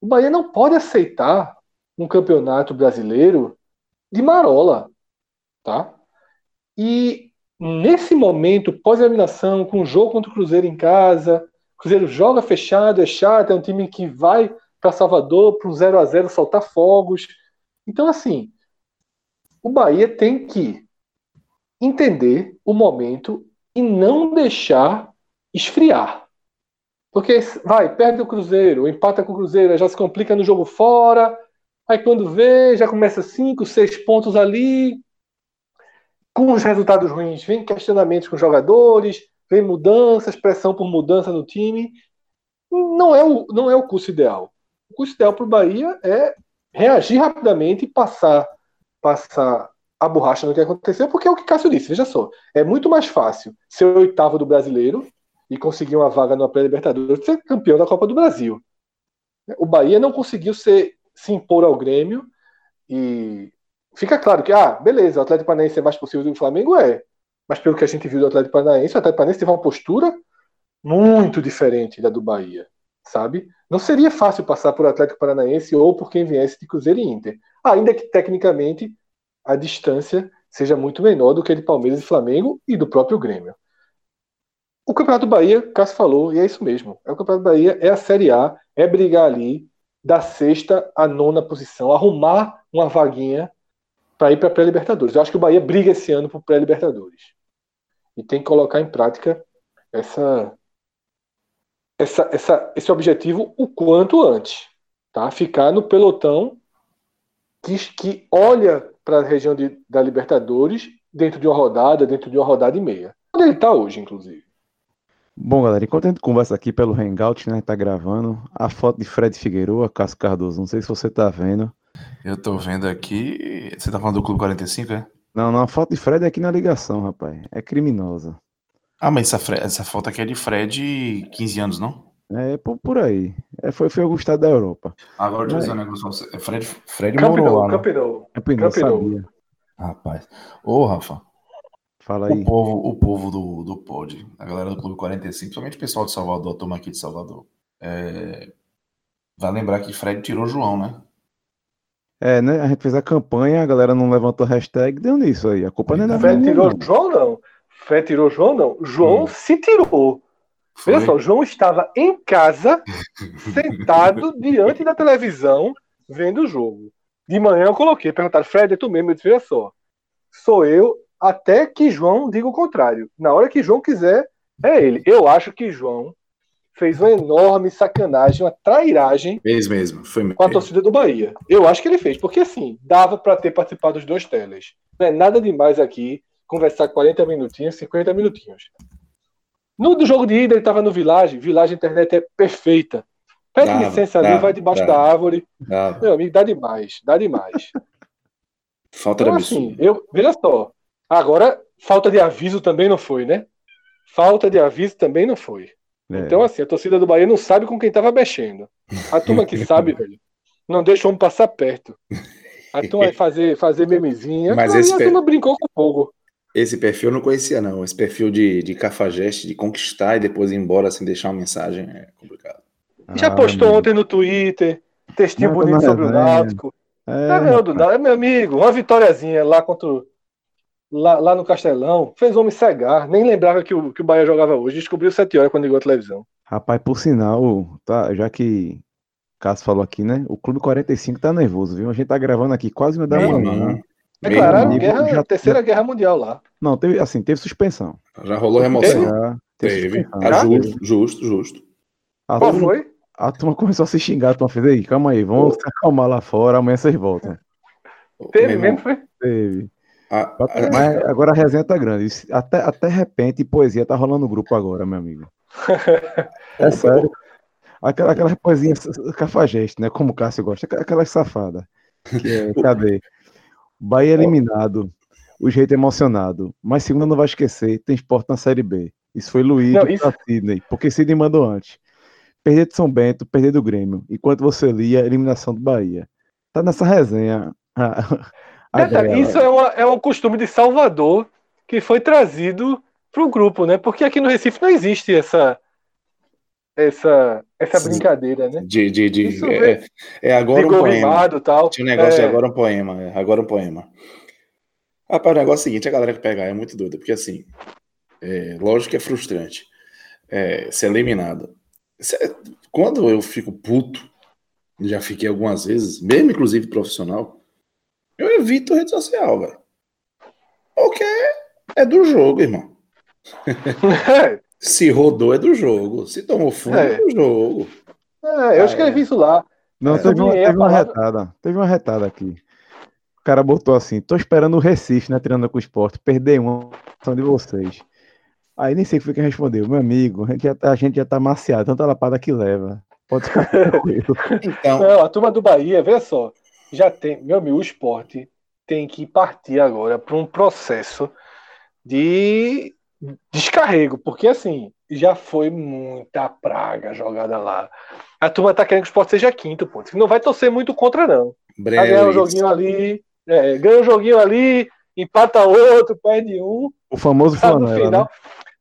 O Bahia não pode aceitar um campeonato brasileiro de marola, tá? E nesse momento, pós-eliminação, com o jogo contra o Cruzeiro em casa, o Cruzeiro joga fechado, é chato, é um time que vai para Salvador para um 0 a 0 soltar fogos. Então, assim, o Bahia tem que entender o momento e não deixar esfriar. Porque vai, perde o Cruzeiro, empata com o Cruzeiro, já se complica no jogo fora. Aí quando vê, já começa cinco, seis pontos ali. Com os resultados ruins, vem questionamentos com os jogadores, vem mudanças, pressão por mudança no time. Não é o, não é o curso ideal. O ideal para o Bahia é reagir rapidamente e passar, passar a borracha no que aconteceu, porque é o que Cássio disse. Veja só, é muito mais fácil ser oitavo do brasileiro e conseguir uma vaga na pré-libertadores, ser campeão da Copa do Brasil. O Bahia não conseguiu ser, se impor ao Grêmio e fica claro que, ah, beleza, o Atlético Paranaense é mais possível do que o Flamengo, é. Mas pelo que a gente viu do Atlético Paranaense, o Atlético Paranaense teve uma postura muito diferente da do Bahia, sabe? Não seria fácil passar por Atlético Paranaense ou por quem viesse de Cruzeiro e Inter. Ainda que tecnicamente a distância seja muito menor do que de Palmeiras e Flamengo e do próprio Grêmio. O Campeonato Bahia, Cássio falou, e é isso mesmo. É o Campeonato Bahia é a Série A, é brigar ali da sexta à nona posição, arrumar uma vaguinha para ir para a pré-libertadores. Eu acho que o Bahia briga esse ano por pré-libertadores. E tem que colocar em prática essa, essa, essa, esse objetivo o quanto antes. Tá? Ficar no pelotão que, que olha para a região de, da Libertadores dentro de uma rodada, dentro de uma rodada e meia. Onde ele está hoje, inclusive. Bom, galera, enquanto a gente conversa aqui pelo Hangout, né, tá gravando, a foto de Fred Figueiredo, Cássio Cardoso, não sei se você tá vendo. Eu tô vendo aqui, você tá falando do Clube 45, é? Não, não, a foto de Fred é aqui na ligação, rapaz, é criminosa. Ah, mas essa, essa foto aqui é de Fred 15 anos, não? É, por, por aí. É, foi, foi o Gustavo da Europa. Agora, deixa eu dizer um negócio. É Fred, Fred Campinou, morou lá, né? Campinou. Campinou, sabia. Rapaz. Ô, Rafa, Fala aí. O povo, o povo do, do pod, a galera do Clube 45, principalmente o pessoal de Salvador, a turma aqui de Salvador, é, vai lembrar que Fred tirou João, né? É, né? A gente fez a campanha, a galera não levantou hashtag, deu nisso aí. A culpa não é da Fred tirou João, não. Fred tirou João, não. João hum. se tirou. Foi? Veja só, João estava em casa, sentado diante da televisão, vendo o jogo. De manhã eu coloquei, perguntaram, Fred, é tu mesmo? Eu disse, veja só, sou eu, até que João diga o contrário. Na hora que João quiser, é ele. Eu acho que João fez uma enorme sacanagem, uma trairagem fez mesmo, foi com a torcida do Bahia. Eu acho que ele fez, porque assim, dava para ter participado dos dois teles. Não é nada demais aqui conversar 40 minutinhos, 50 minutinhos. No do jogo de ida, ele estava no Village, Village internet é perfeita. Pede dá, licença dá, ali, vai debaixo dá, da árvore. Meu amigo, dá demais, dá demais. Falta então, de assim, eu, veja só, Agora, falta de aviso também não foi, né? Falta de aviso também não foi. É. Então, assim, a torcida do Bahia não sabe com quem estava mexendo. A turma que sabe, velho, não deixa o homem passar perto. A turma vai fazer, fazer memezinha. Mas esse a turma brincou com fogo. Esse perfil eu não conhecia, não. Esse perfil de, de cafajeste, de conquistar e depois ir embora sem deixar uma mensagem é complicado. Já ah, postou ontem no Twitter, textinho não, bonito sobre o Náutico. É, tá é, meu amigo, uma vitóriazinha lá contra o lá, lá no Castelão, fez homem cegar, nem lembrava que o, que o Bahia jogava hoje, descobriu sete horas quando ligou a televisão. Rapaz, por sinal, tá, já que Cássio falou aqui, né? O Clube 45 tá nervoso, viu? A gente tá gravando aqui quase uma da manhã. Declararam guerra, já, terceira já... guerra mundial lá. Não, teve assim, teve suspensão. Já rolou remoção. Já, teve. teve. Ah, justo, justo, justo. A Qual turma, foi? A turma começou a se xingar, a turma fez aí, calma aí, vamos se acalmar lá fora, amanhã vocês voltam. Teve mesmo, foi? Teve. A, a, Mas agora a resenha tá grande. Até, até repente, poesia tá rolando no grupo agora, meu amigo. É sério. Aquela, aquela poesia cafajeste, né? Como o Cássio gosta, aquela safada. É, cadê? Bahia eliminado. O jeito emocionado. Mas segunda não vai esquecer, tem esporte na Série B. Isso foi Luiz não, isso... Sidney, porque Sidney mandou antes. Perder de São Bento, perder do Grêmio. Enquanto você lia, eliminação do Bahia. Tá nessa resenha. isso é, uma, é um costume de Salvador que foi trazido para o grupo, né? Porque aqui no Recife não existe essa essa essa brincadeira, né? De, de, de é, é, agora um poema. Tal. Tinha um negócio é... de agora um poema, é, agora um poema. Rapaz, o negócio é o seguinte, a galera que pegar é muito doida, porque assim, é, lógico que é frustrante é, ser eliminado. Quando eu fico puto, já fiquei algumas vezes, mesmo inclusive profissional, eu evito rede social, velho. Porque é do jogo, irmão. Se rodou é do jogo. Se tomou fundo é, é do jogo. É, eu escrevi é. isso lá. Não, teve, uma, teve uma retada. Teve uma retada aqui. O cara botou assim: tô esperando o Recife, né? Treinando com o esporte. Perder uma ação de vocês. Aí nem sei o que foi quem respondeu. Meu amigo, a gente já, tá, a gente já tá maciado, tanta lapada que leva. Pode ficar tranquilo. então... Não, a turma do Bahia, veja só, já tem, meu amigo, o esporte tem que partir agora para um processo de descarrego, porque assim, já foi muita praga jogada lá. A turma tá querendo que o esporte seja quinto, pô. Não vai torcer muito contra, não. Breve, ganha um joguinho ali, é, ganha um joguinho ali, empata outro, perde um. O famoso flanela, né?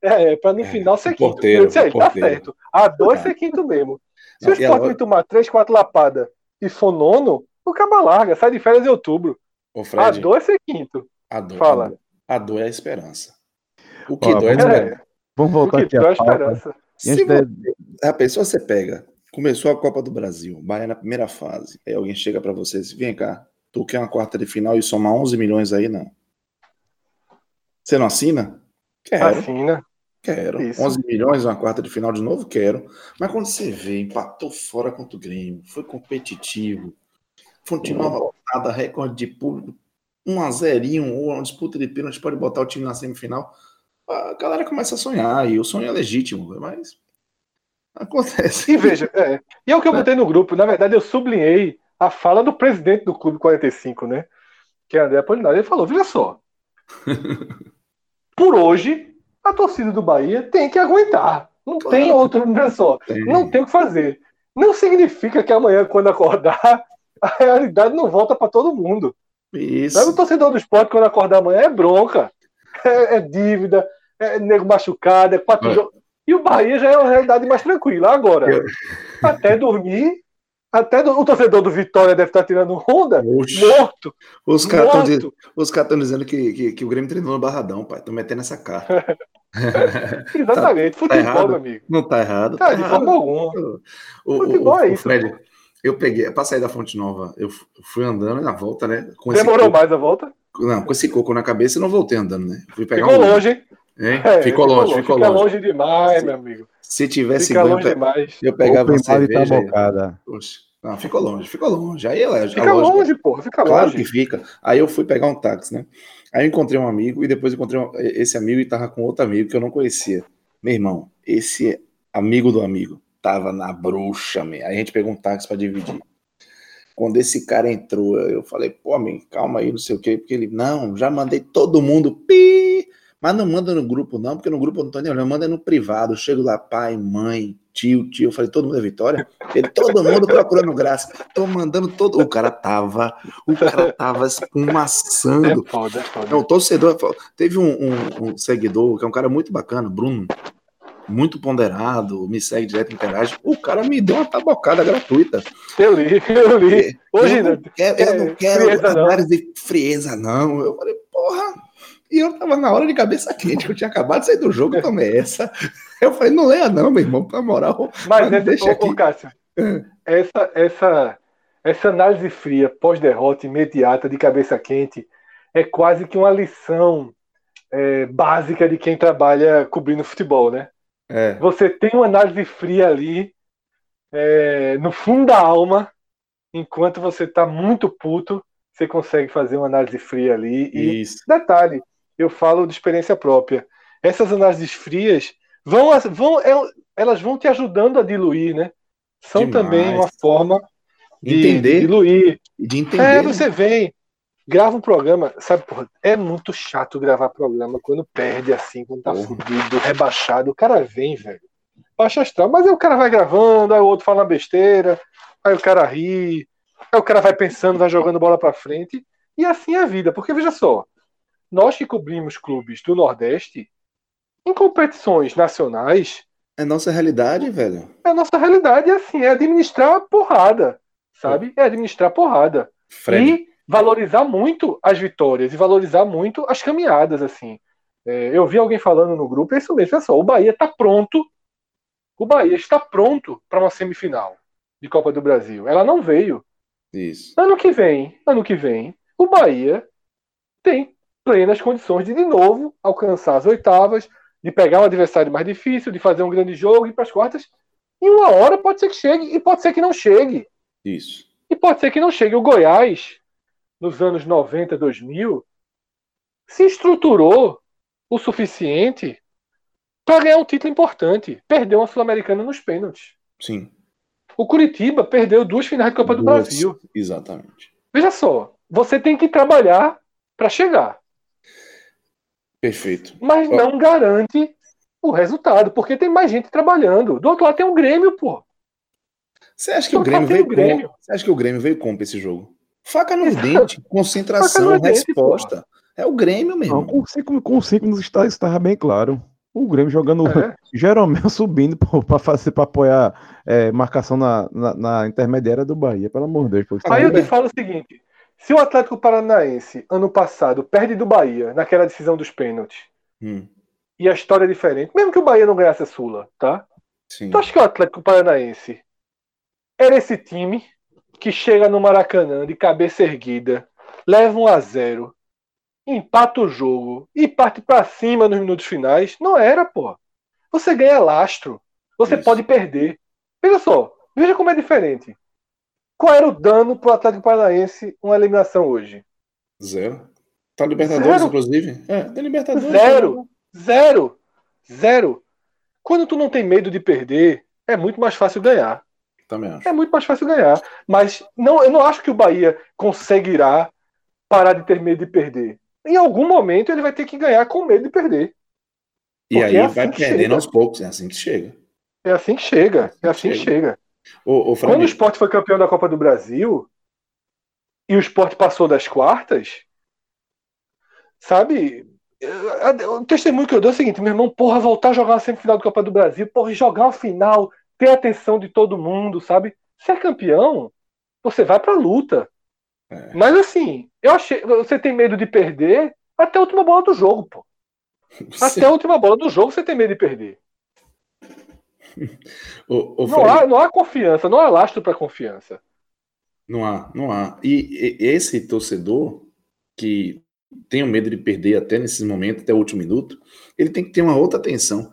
É, para no é, final ser quinto. Porteiro, disse, tá certo. A dois é. ser quinto mesmo. Se o esporte me tomar três, quatro lapadas e for nono, o caba larga, sai de férias em outubro. Ô, Fred, a dois é ser quinto. A dor, Fala. A dor é a esperança. O que Ó, dói é a esperança. Vamos voltar aqui a esperança. Se você, rapaz, se você pega, começou a Copa do Brasil, Bahia na primeira fase, aí alguém chega para você e diz, vem cá, tu quer uma quarta de final e somar 11 milhões aí, não. Você não assina? Quero. Assina. Quero. Isso. 11 milhões, uma quarta de final de novo? Quero. Mas quando você vê, empatou fora contra o Grêmio, foi competitivo, continua nada, recorde de público, um a zerinho ou uma disputa de pênalti pode botar o time na semifinal. A galera começa a sonhar e o sonho é legítimo, mas acontece. E veja, é, e é o que eu botei no grupo. Na verdade, eu sublinhei a fala do presidente do Clube 45, né? Que é André Apolinário. Ele falou: veja só. Por hoje, a torcida do Bahia tem que aguentar. Não claro. tem outro, não só. Tem. Não tem o que fazer. Não significa que amanhã, quando acordar, a realidade não volta para todo mundo. Isso. Sabe, o torcedor do esporte, quando acordar amanhã, é bronca. É, é dívida, é nego machucado, é quatro é. jogos. E o Bahia já é uma realidade mais tranquila. Agora, Eu... até dormir, até do, o torcedor do Vitória deve estar tirando onda, Oxi. morto. Os caras estão dizendo que, que, que, o Grêmio treinou no Barradão, pai. Estão metendo essa carta. Exatamente. tá, futebol, tá meu amigo. Não tá errado. Tá, tá de forma alguma. O, futebol o, é isso. Fred, eu peguei, para sair da Fonte Nova, eu fui andando na volta, né? Demorou coco, mais a volta? Não, com esse coco na cabeça eu não voltei andando, né? Fui pegar ficou um longe, hein? É, ficou, longe, ficou longe. Fica longe demais, meu amigo. Se tivesse Fica longe demais. eu pegava uma cerveja. Tá Poxa. Não, ficou longe, ficou longe. Aí ela, fica longe, porra, fica claro longe. que fica. Aí eu fui pegar um táxi, né? Aí eu encontrei um amigo e depois encontrei um, esse amigo e tava com outro amigo que eu não conhecia. Meu irmão, esse amigo do amigo tava na bruxa, meu. Aí a gente pegou um táxi para dividir. Quando esse cara entrou, eu falei, pô, amigo, calma aí, não sei o quê, porque ele, não, já mandei todo mundo, pi, mas não manda no grupo, não, porque no grupo eu não tô nem olhando, manda no privado. Eu chego lá, pai, mãe, tio, tio. Eu falei, todo mundo é Vitória? Ele, todo mundo procurando graça. Tô mandando todo. O cara tava, o cara tava espumaçando. É foda, é foda. Não, o torcedor. Teve um, um, um, seguidor, que é um cara muito bacana, Bruno, muito ponderado, me segue direto, interage. O cara me deu uma tabocada gratuita. Eu li, eu li. Hoje eu não quero, eu não quero análise de frieza, não. Eu falei, porra. E eu tava na hora de cabeça quente, que eu tinha acabado de sair do jogo, eu tomei essa. Eu falei, não leia não, meu irmão, pra moral. Mas, mas deixa ô, aqui. Ô, Cássio, é. essa, essa, essa análise fria, pós-derrota, imediata, de cabeça quente, é quase que uma lição é, básica de quem trabalha cobrindo futebol, né? É. Você tem uma análise fria ali, é, no fundo da alma, enquanto você tá muito puto, você consegue fazer uma análise fria ali. E Isso. detalhe, eu falo de experiência própria. Essas análises frias vão, vão é, elas vão te ajudando a diluir, né? São Demais. também uma forma de, Entender. de diluir. E de entender. É, né? você vem, grava um programa, sabe, porra, é muito chato gravar programa quando perde assim, quando tá fudido, rebaixado. O cara vem, velho. Baixa astral, mas aí o cara vai gravando, aí o outro fala uma besteira, aí o cara ri, aí o cara vai pensando, vai jogando bola pra frente, e assim é a vida. Porque veja só, nós que cobrimos clubes do Nordeste, em competições nacionais, É nossa realidade, velho. a nossa realidade é assim, é administrar porrada, sabe? É administrar porrada. Fred. E valorizar muito as vitórias e valorizar muito as caminhadas, assim. É, eu vi alguém falando no grupo, é isso mesmo, só, o Bahia está pronto, o Bahia está pronto para uma semifinal de Copa do Brasil. Ela não veio. Isso. Ano que vem, ano que vem, o Bahia tem plenas condições de de novo alcançar as oitavas, de pegar um adversário mais difícil, de fazer um grande jogo, ir para as quartas. Em uma hora pode ser que chegue e pode ser que não chegue. Isso. E pode ser que não chegue. O Goiás, nos anos 90, 2000, se estruturou o suficiente para ganhar um título importante. Perdeu uma Sul-Americana nos pênaltis. Sim. O Curitiba perdeu duas finais de Copa do Duas. Brasil. Exatamente. Veja só, você tem que trabalhar para chegar, Perfeito. mas Ó. não garante o resultado, porque tem mais gente trabalhando. Do outro lado tem um Grêmio, pô. Você acha que o Grêmio veio o Grêmio. com? Você acha que o Grêmio veio com pra esse jogo? Faca no Exato. dente, concentração, no dente, resposta. É o Grêmio mesmo. Não, com cinco, com cinco nos estádios estava bem claro. O Grêmio jogando É. Jeromel subindo para fazer para apoiar é, marcação na, na, na intermediária do Bahia, pelo amor de Deus. Aí eu te falo o seguinte: se o Atlético Paranaense, ano passado, perde do Bahia naquela decisão dos pênaltis, Hum, e a história é diferente, mesmo que o Bahia não ganhasse a Sula, tá? sim. Tu acha que o Atlético Paranaense era esse time que chega no Maracanã de cabeça erguida, leva um a 0 empata o jogo e parte pra cima nos minutos finais? Não era, pô. Você ganha lastro. Você Isso. pode perder. Veja só, veja como é diferente. Qual era o dano pro Atlético Paranaense uma eliminação hoje? Zero. Tá Libertadores, Zero. inclusive? É, tem Libertadores. Zero. Zero. Zero. Quando tu não tem medo de perder, é muito mais fácil ganhar. Também acho. É muito mais fácil ganhar. Mas não, eu não acho que o Bahia conseguirá parar de ter medo de perder. Em algum momento ele vai ter que ganhar com medo de perder. E Porque aí é assim vai perdendo chega. aos poucos, é assim que chega. É assim que chega. É assim que Chega. chega. Ô, ô Fred, Quando o Sport foi campeão da Copa do Brasil e o Sport passou das quartas, sabe? O testemunho que eu dou é o seguinte, meu irmão, porra, voltar a jogar uma semifinal da Copa do Brasil, porra, jogar uma final, ter a atenção de todo mundo, sabe? Ser campeão, você vai pra luta. É. Mas assim, eu achei. Você tem medo de perder até a última bola do jogo, pô. Até a última bola do jogo você tem medo de perder. Ô, ô, Não Fred, há, não há confiança, não há lastro pra confiança. Não há, não há. E, e- esse torcedor que tem o medo de perder até nesse momento, até o último minuto, ele tem que ter uma outra atenção.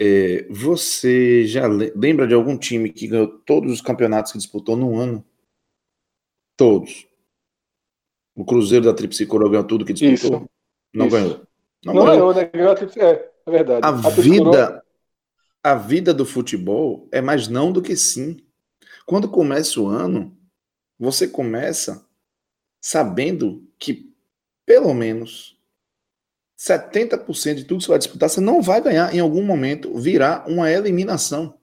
É, você já le- lembra de algum time que ganhou todos os campeonatos que disputou num ano? Todos. O Cruzeiro da Tríplice Coroa ganhou tudo que disputou? Isso. Não Isso. ganhou. Não, Não ganhou. ganhou, né? Ganhou a tríplice- É, é verdade. A coroa- vida, a vida do futebol é mais não do que sim. Quando começa o ano, você começa sabendo que pelo menos 70% de tudo que você vai disputar, você não vai ganhar em algum momento, virá uma eliminação.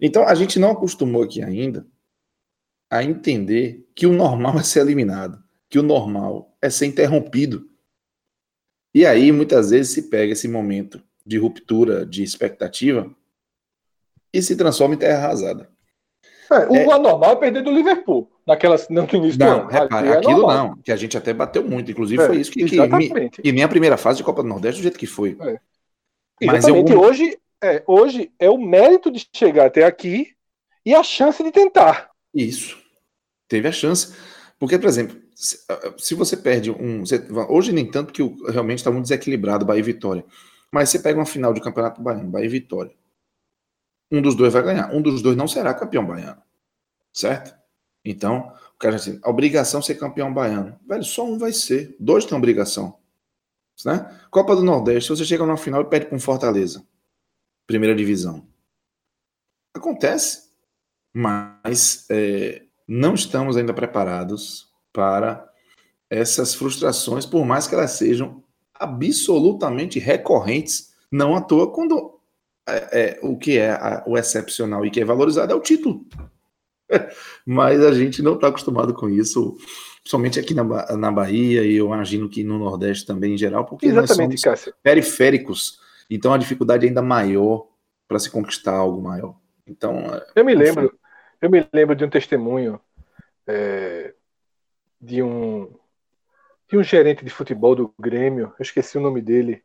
Então a gente não acostumou aqui ainda a entender que o normal é ser eliminado, que o normal é ser interrompido. E aí, muitas vezes, se pega esse momento de ruptura de expectativa e se transforma em terra arrasada. É, o É. anormal é perder do Liverpool, naquela, no início do Não, ano. repare, Ali é aquilo não, que a gente até bateu muito. Inclusive, É, foi isso que, que me, e nem a primeira fase de Copa do Nordeste do jeito que foi. É. Mas Exatamente. eu- Hoje, é, hoje é o mérito de chegar até aqui e a chance de tentar. Isso. Teve a chance. Porque, por exemplo, se, ah, se você perde um. você- hoje, nem tanto que o- realmente está muito desequilibrado Bahia e Vitória. Mas você pega uma final de Campeonato Baiano, Bahia e Vitória. Um dos dois vai ganhar. Um dos dois não será campeão baiano. Certo? Então, cara assim, a obrigação é ser campeão baiano. Velho, só um vai ser. Dois têm obrigação. Né? Copa do Nordeste, você chega na final e perde com Fortaleza. Primeira divisão. Acontece. Mas é, não estamos ainda preparados para essas frustrações, por mais que elas sejam absolutamente recorrentes, não à toa, quando é, é, o que é a, o excepcional e que é valorizado é o título. Mas a gente não está acostumado com isso, somente aqui na, na Bahia e eu imagino que no Nordeste também em geral, porque Exatamente, nós somos periféricos, então a dificuldade é ainda maior para se conquistar algo maior. Então, é, eu me lembro, eu me lembro de um testemunho é, de um de um gerente de futebol do Grêmio, eu esqueci o nome dele,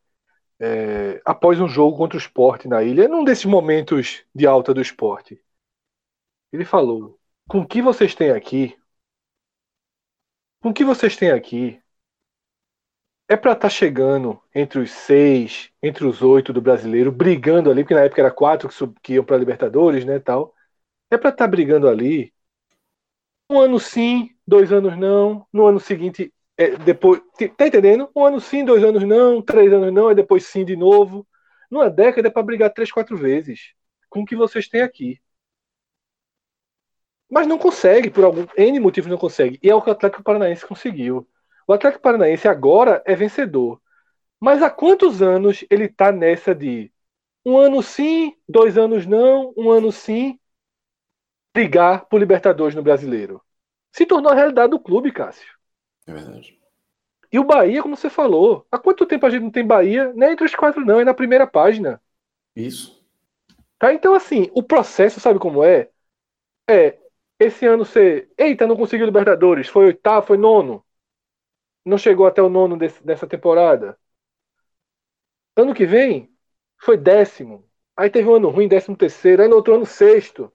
é, após um jogo contra o esporte na ilha, num desses momentos de alta do esporte. Ele falou: com o que vocês têm aqui, com o que vocês têm aqui, é para estar tá chegando entre os seis, entre os oito do brasileiro, brigando ali, porque na época era quatro que, que iam para Libertadores, né, tal. É para estar tá brigando ali. Um ano sim, dois anos não. No ano seguinte é, depois, tá entendendo? Um ano sim, dois anos não, três anos não, é depois sim de novo. Numa década é para brigar três, quatro vezes com o que vocês têm aqui. Mas não consegue, por algum N motivo não consegue. E é o que o Atlético Paranaense conseguiu. O Atlético Paranaense agora é vencedor. Mas há quantos anos ele está nessa de um ano sim, dois anos não, um ano sim, brigar por Libertadores no brasileiro? Se tornou a realidade do clube, Cássio. É verdade. E o Bahia, como você falou, há quanto tempo a gente não tem Bahia? Nem entre os quatro, não, é na primeira página. Isso. Tá? Então, assim, o processo, sabe como é? É, esse ano você. Eita, não conseguiu Libertadores, foi oitavo, foi nono. Não chegou até o nono desse, dessa temporada. Ano que vem, foi décimo. Aí teve um ano ruim, décimo terceiro. Aí no outro ano, sexto.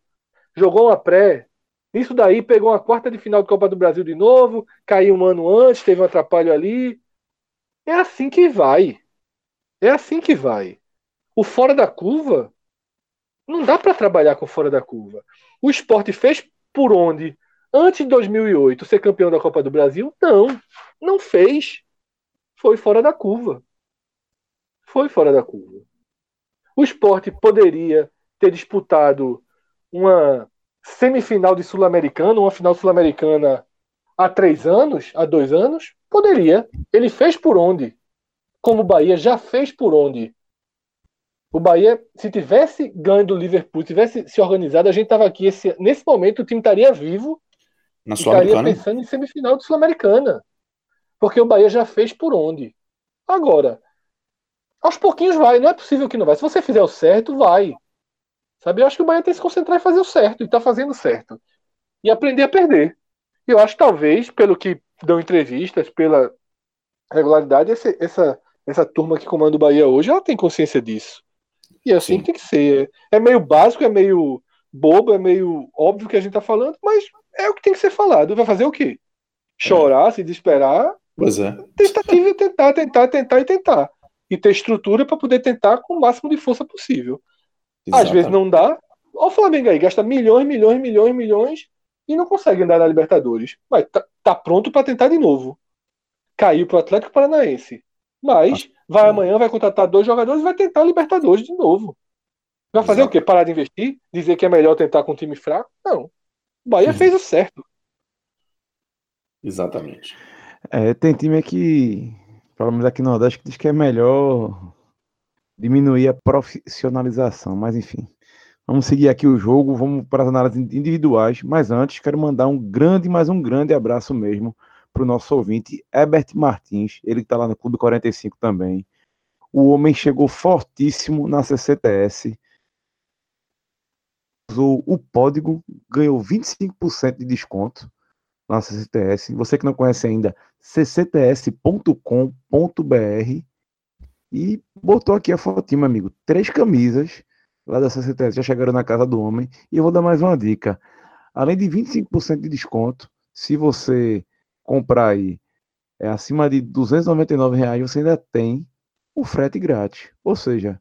Jogou uma pré, isso daí pegou uma quarta de final de Copa do Brasil de novo, caiu um ano antes, teve um atrapalho ali. É assim que vai. É assim que vai. O fora da curva não dá para trabalhar com fora da curva. O esporte fez por onde? Antes de 2008 ser campeão da Copa do Brasil? Não, não fez. Foi fora da curva. Foi fora da curva. O esporte poderia ter disputado uma semifinal de Sul-Americana, uma final sul-americana há três anos, há dois anos? Poderia. Ele fez por onde? Como o Bahia já fez por onde? O Bahia, se tivesse ganho do Liverpool, tivesse se organizado, a gente estava aqui. Esse, nesse momento, o time estaria vivo Na estaria pensando em semifinal de Sul-Americana. Porque o Bahia já fez por onde. Agora, aos pouquinhos vai. Não é possível que não vai. Se você fizer o certo, vai. Sabe? Eu acho que o Bahia tem que se concentrar em fazer o certo, e está fazendo certo. E aprender a perder. Eu acho que talvez, pelo que dão entrevistas, pela regularidade, essa, essa, essa turma que comanda o Bahia hoje, ela tem consciência disso. E é assim Sim. tem que ser. É meio básico, é meio bobo, é meio óbvio que a gente está falando, mas é o que tem que ser falado. Vai fazer o quê? Chorar, é. se desesperar? Pois é. Tentativa e tentar, tentar, tentar e tentar. E ter estrutura para poder tentar com o máximo de força possível. Exatamente. Às vezes não dá. Olha o Flamengo aí, gasta milhões, milhões, milhões, milhões e não consegue andar na Libertadores. Mas tá, tá pronto para tentar de novo. Caiu pro Atlético Paranaense. Mas vai amanhã, vai contratar dois jogadores e vai tentar a Libertadores de novo. Vai fazer Exato. o quê? Parar de investir? Dizer que é melhor tentar com um time fraco? Não. O Bahia uhum. fez o certo. Exatamente. É, tem time que, pelo menos aqui no Nordeste, que diz que é melhor diminuir a profissionalização, mas enfim. Vamos seguir aqui o jogo, vamos para as análises individuais, mas antes quero mandar um grande, mais um grande abraço mesmo para o nosso ouvinte, Herbert Martins, ele que está lá no Clube 45 também. O homem chegou fortíssimo na CCTS, usou o código, ganhou 25% de desconto na CCTS. Você que não conhece ainda, ccts.com.br e botou aqui a fotinha, amigo. Três camisas lá da CCTS já chegaram na casa do homem. E eu vou dar mais uma dica. Além de 25% de desconto, se você comprar aí é, acima de 299 reais, você ainda tem o frete grátis. Ou seja,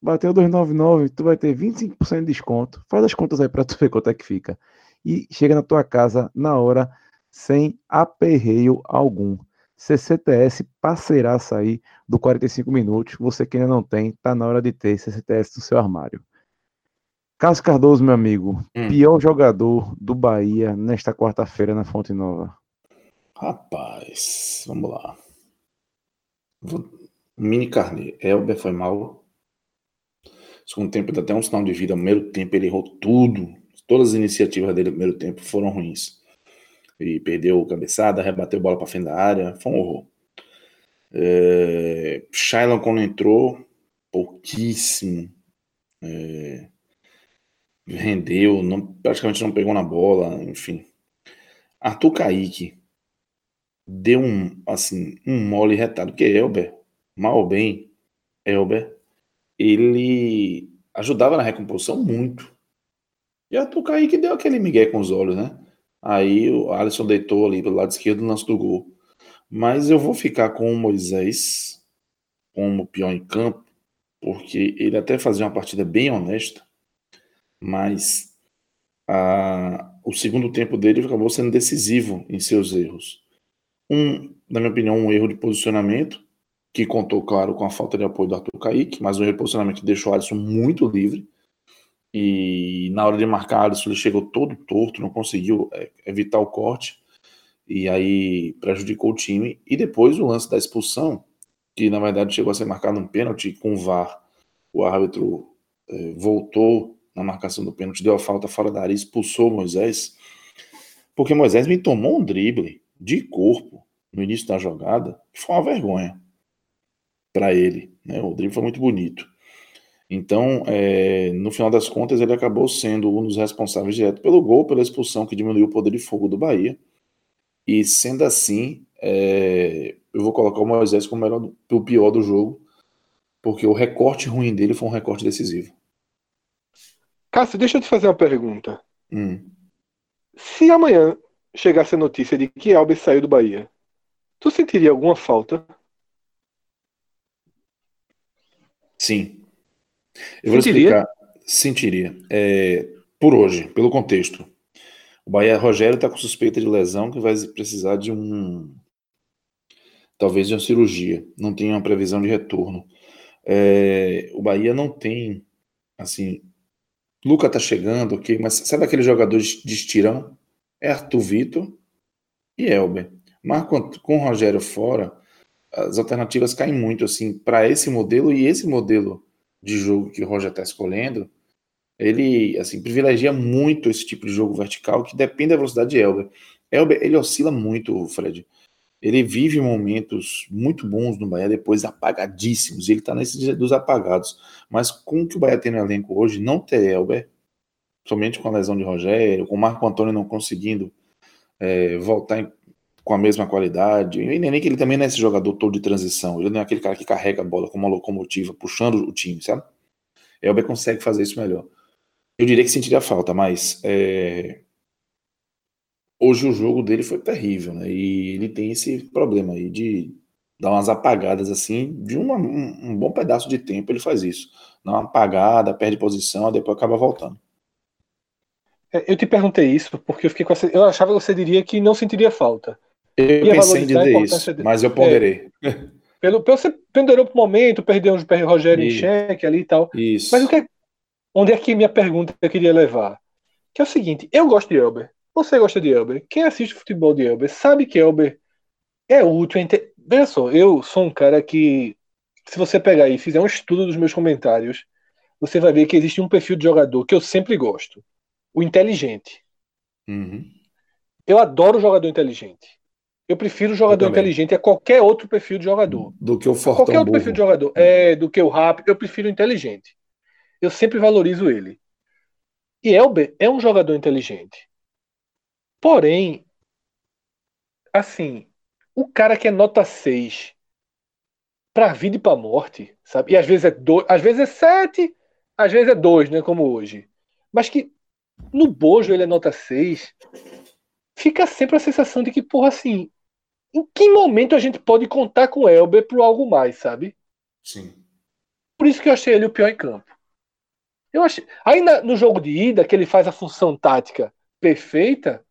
bateu 299, tu vai ter 25% de desconto. Faz as contas aí para tu ver quanto é que fica. E chega na tua casa na hora sem aperreio algum. CCTS passeirá a sair do 45 minutos. Você que ainda não tem, tá na hora de ter CCTS no seu armário. Cássio Cardoso, meu amigo, hum. pior jogador do Bahia nesta quarta-feira na Fonte Nova. Rapaz, vamos lá. Mini carne. Elber foi mal. Segundo tempo, ele até um sinal de vida. No primeiro tempo, ele errou tudo. Todas as iniciativas dele no primeiro tempo foram ruins. E perdeu cabeçada, rebateu bola para frente da área. Foi um horror. É... Shailon, quando entrou, pouquíssimo. É... Rendeu, não, praticamente não pegou na bola, enfim. Arthur Kaique deu um, assim, um mole retado, porque Elber, mal ou bem, Elber, ele ajudava na recomposição muito. E Arthur Kaique deu aquele migué com os olhos, né? Aí o Alisson deitou ali pelo lado esquerdo no lance do gol. Mas eu vou ficar com o Moisés como pior em campo, porque ele até fazia uma partida bem honesta, mas a, o segundo tempo dele acabou sendo decisivo em seus erros. Um, na minha opinião, um erro de posicionamento, que contou, claro, com a falta de apoio do Arthur Kaique, mas um erro de posicionamento que deixou o Alisson muito livre. E na hora de marcar, Alisson ele chegou todo torto, não conseguiu é, evitar o corte, e aí prejudicou o time. E depois o lance da expulsão, que na verdade chegou a ser marcado um pênalti com o VAR. O árbitro é, voltou na marcação do pênalti, deu a falta fora da área, expulsou Moisés, porque Moisés me tomou um drible de corpo no início da jogada, que foi uma vergonha para ele. Né? O drible foi muito bonito. Então, é, no final das contas, ele acabou sendo um dos responsáveis direto pelo gol, pela expulsão que diminuiu o poder de fogo do Bahia. E sendo assim, é, eu vou colocar o Moisés como melhor, o pior do jogo, porque o recorte ruim dele foi um recorte decisivo. Cássio, deixa eu te fazer uma pergunta. Hum. Se amanhã chegasse a notícia de que Alves saiu do Bahia, tu sentiria alguma falta? Sim. Eu vou Sentiria? explicar. Sentiria. É, por hoje, pelo contexto. O Bahia Rogério está com suspeita de lesão que vai precisar de um. Talvez de uma cirurgia. Não tem uma previsão de retorno. É, o Bahia não tem. Assim. Luca tá chegando, ok, mas sabe aquele jogador de estirão? É Arthur Vitor e Elber. Mas com, com o Rogério fora, as alternativas caem muito assim para esse modelo e esse modelo de jogo que o Roger está escolhendo, ele assim privilegia muito esse tipo de jogo vertical que depende da velocidade de Elber. Elber ele oscila muito, Fred. Ele vive momentos muito bons no Bahia, depois apagadíssimos. Ele está nesse dos apagados. Mas com o que o Bahia tem no elenco hoje, não ter Elber, somente com a lesão de Rogério, com o Marco Antônio não conseguindo é, voltar em, com a mesma qualidade. E nem que ele também não é esse jogador todo de transição. Ele não é aquele cara que carrega a bola como uma locomotiva, puxando o time, sabe? Elber consegue fazer isso melhor. Eu diria que sentiria falta, mas é... hoje o jogo dele foi terrível, né? E ele tem esse problema aí de dar umas apagadas assim, de uma, um, um, bom pedaço de tempo ele faz isso. Dá uma apagada, perde posição, depois acaba voltando. É, eu te perguntei isso porque eu fiquei com essa... eu achava que você diria que não sentiria falta. Eu pensei em dizer isso, de... mas eu ponderei. É, pelo, pelo, você ponderou pro momento, perdeu o Rogério em xeque ali e tal. Isso. Mas o que, é, onde é que minha pergunta eu queria levar? Que é o seguinte, eu gosto de Elber. Você gosta de Elber. Quem assiste futebol de Elber sabe que Elber é útil. Inter... Veja só, eu sou um cara que, se você pegar e fizer um estudo dos meus comentários, você vai ver que existe um perfil de jogador que eu sempre gosto. O inteligente. Uhum. Eu adoro jogador inteligente. Eu prefiro jogador inteligente a qualquer outro perfil de jogador. Do que o fortão Qualquer outro burro. perfil de jogador. É, do que o rápido. Eu prefiro o inteligente. Eu sempre valorizo ele. E Elber é um jogador inteligente. Porém, assim, o cara que é nota 6 pra vida e pra morte, sabe? E às vezes é dois, às vezes é 7, às vezes é 2, né? Como hoje. Mas que no Bojo ele é nota 6. Fica sempre a sensação de que, porra, assim, em que momento a gente pode contar com o Elber para algo mais, sabe? Sim. Por isso que eu achei ele o pior em campo. Eu achei. Aí no jogo de ida, que ele faz a função tática perfeita,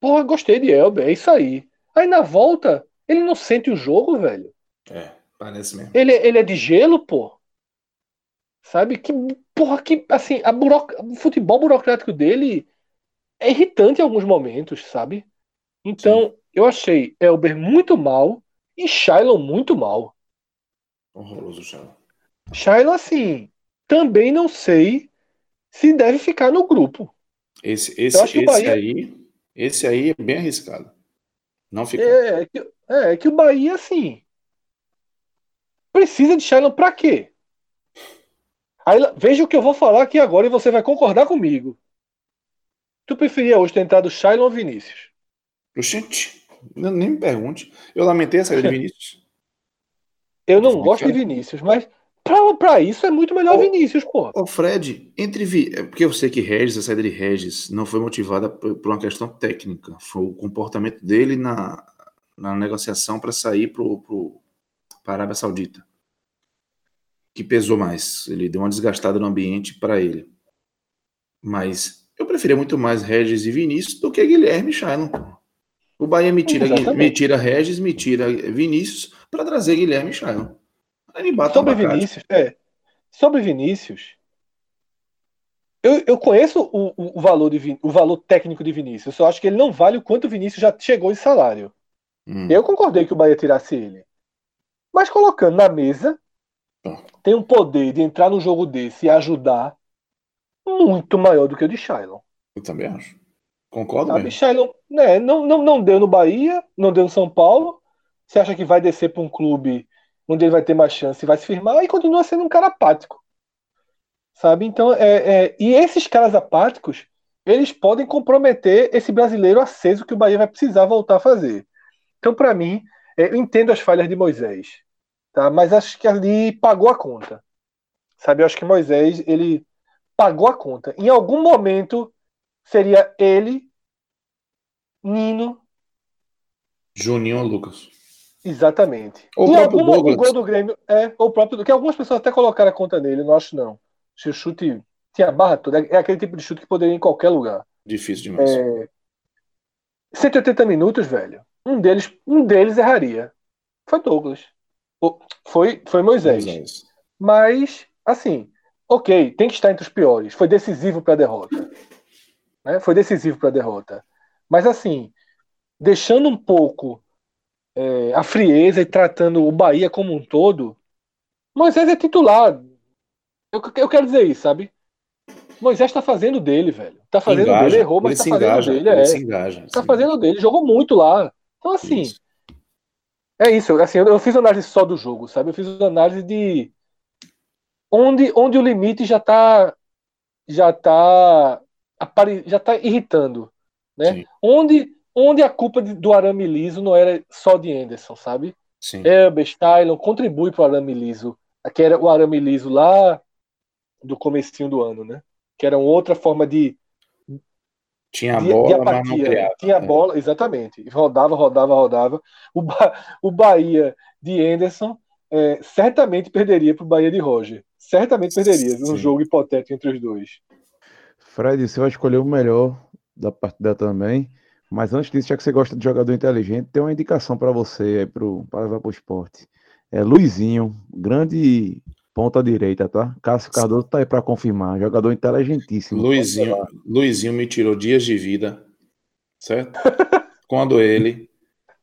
porra, gostei de Elber, é isso aí. Aí na volta, ele não sente o jogo, velho. É, parece mesmo. Ele, ele é de gelo, pô. Sabe? Que porra, que assim, a buroc... o futebol burocrático dele é irritante em alguns momentos, sabe? Então, Sim. Eu achei Elber muito mal e Shailon muito mal. Horroroso, Shailon. Shailon, assim, também não sei se deve ficar no grupo. Esse, esse, esse Bahia... aí, esse aí é bem arriscado. Não ficar. É, é, que, é, é que o Bahia, assim, precisa de Shailon pra quê? Aí, veja o que eu vou falar aqui agora e você vai concordar comigo. Tu preferia hoje ter entrado Shailon ou Vinícius? Nem me pergunte. Eu lamentei a saída de Vinícius. Eu não gosto de Vinícius, mas pra, pra isso é muito melhor ô, Vinícius, pô. Ô, Fred, entre. Vi... É porque eu sei que Regis, a saída de Regis, não foi motivada por uma questão técnica. Foi o comportamento dele na, na negociação para sair pro, pro, para a Arábia Saudita que pesou mais. Ele deu uma desgastada no ambiente para ele. Mas eu preferia muito mais Regis e Vinícius do que Guilherme e Shailon. O Bahia me tira, me tira Regis, me tira Vinícius para trazer Guilherme e Shailon. Sobre Vinícius, é. Sobre Vinícius, eu, eu conheço o, o, valor de, o valor técnico de Vinícius. Eu só acho que ele não vale o quanto o Vinícius já chegou em salário. Hum. Eu concordei que o Bahia tirasse ele. Mas colocando na mesa, tem um poder de entrar no jogo desse e ajudar muito maior do que o de Shailon. Eu também acho. Concordo Sabe, mesmo. Shailon, né, não, não, não deu no Bahia, não deu no São Paulo. Você acha que vai descer para um clube onde ele vai ter mais chance e vai se firmar e continua sendo um cara apático. Sabe? Então, é, é, e esses caras apáticos, eles podem comprometer esse brasileiro aceso que o Bahia vai precisar voltar a fazer. Então, para mim, é, eu entendo as falhas de Moisés. Tá? Mas acho que ali pagou a conta. Sabe? Eu acho que Moisés, ele pagou a conta. Em algum momento seria ele, Nino, Juninho ou Lucas. Exatamente. Ou o próprio alguma, o gol do Grêmio é o próprio que algumas pessoas até colocaram a conta nele, não acho não. Se o chute tinha barra toda, é aquele tipo de chute que poderia ir em qualquer lugar. Difícil demais. É... 180 minutos, velho. Um deles, um deles erraria. Foi Douglas. Foi, foi Moisés. Moisés. Mas, assim, ok, tem que estar entre os piores. Foi decisivo para a derrota. Né? Foi decisivo para a derrota. Mas, assim, deixando um pouco é, a frieza e tratando o Bahia como um todo, Moisés é titular. Eu, eu quero dizer isso, sabe? Moisés está fazendo dele, velho. Tá fazendo engaja, dele, errou, mas tá fazendo engaja, dele. Ele é. se engaja. Tá fazendo dele, jogou muito lá. Então, assim, isso. É isso, assim, eu fiz análise só do jogo, sabe? Eu fiz análise de onde, onde o limite já tá já tá já tá irritando, né? Onde onde a culpa do arame liso não era só de Anderson, sabe? Sim. Elber, Stylon contribui para o arame liso, que era o arame liso lá do comecinho do ano, né? Que era uma outra forma de tinha a bola, de apatia, mas não criava. Tinha a é. bola, exatamente. Rodava, rodava, rodava. O, ba o Bahia de Anderson é, certamente perderia para o Bahia de Roger. Certamente perderia Sim. um jogo hipotético entre os dois. Fred, você vai escolher o melhor da partida também. Mas antes disso, já que você gosta de jogador inteligente, tem uma indicação para você aí pro, para levar para o esporte. É Luizinho, grande Ponta direita, tá? Cássio Cardoso tá aí para confirmar. Jogador inteligentíssimo. Luizinho, Luizinho me tirou dias de vida, certo? Quando ele,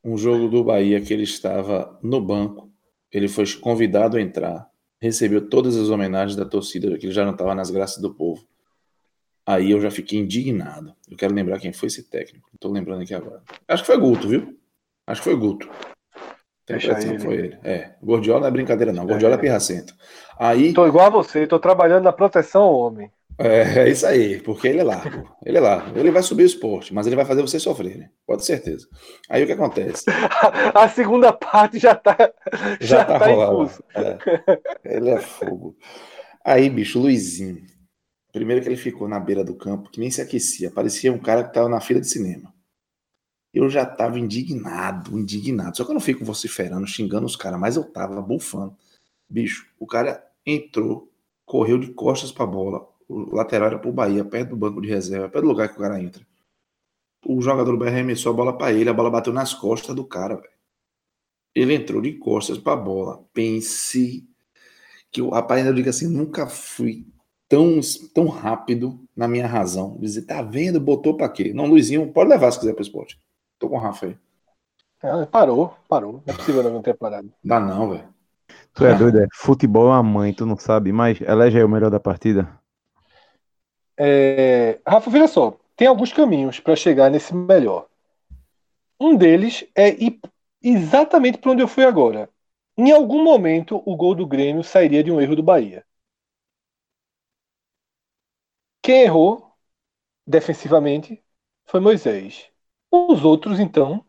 um jogo do Bahia que ele estava no banco, ele foi convidado a entrar, recebeu todas as homenagens da torcida, que ele já não estava nas graças do povo. Aí eu já fiquei indignado. Eu quero lembrar quem foi esse técnico. Não tô lembrando aqui agora. Acho que foi Guto, viu? Acho que foi Guto. Deixa ele. Foi ele. É. Gordiola não é brincadeira, não. Gordiola é, é pirracento. Aí. Tô igual a você, tô trabalhando na proteção ao homem. É, é isso aí, porque ele é largo. Ele é largo. Ele vai subir o esporte, mas ele vai fazer você sofrer, né? Pode certeza. Aí o que acontece? a segunda parte já tá, já, já tá, tá rolando. É. Ele é fogo. Aí, bicho, Luizinho. Primeiro que ele ficou na beira do campo, que nem se aquecia. Parecia um cara que tava na fila de cinema eu já tava indignado, indignado. Só que eu não fico vociferando, xingando os caras, mas eu tava bufando. Bicho, o cara entrou, correu de costas pra bola. O lateral era pro Bahia, perto do banco de reserva, perto do lugar que o cara entra. o jogador do Bahia arremessou a bola para ele, a bola bateu nas costas do cara. Ele entrou de costas para a bola. Pense que o rapaz ainda diga assim, nunca fui tão, tão rápido na minha razão. Dizer, tá vendo, botou para quê? Não, Luizinho, pode levar se quiser pro esporte. Tô com o Rafa aí. É, parou, parou. Não é possível não ter parado. Dá não, velho. Tu é doido, é? Futebol é uma mãe, tu não sabe, mas elege aí o melhor da partida. É... Rafa, veja só, tem alguns caminhos para chegar nesse melhor. Um deles é ir exatamente para onde eu fui agora. Em algum momento, o gol do Grêmio sairia de um erro do Bahia. Quem errou defensivamente foi Moisés. Os outros, então,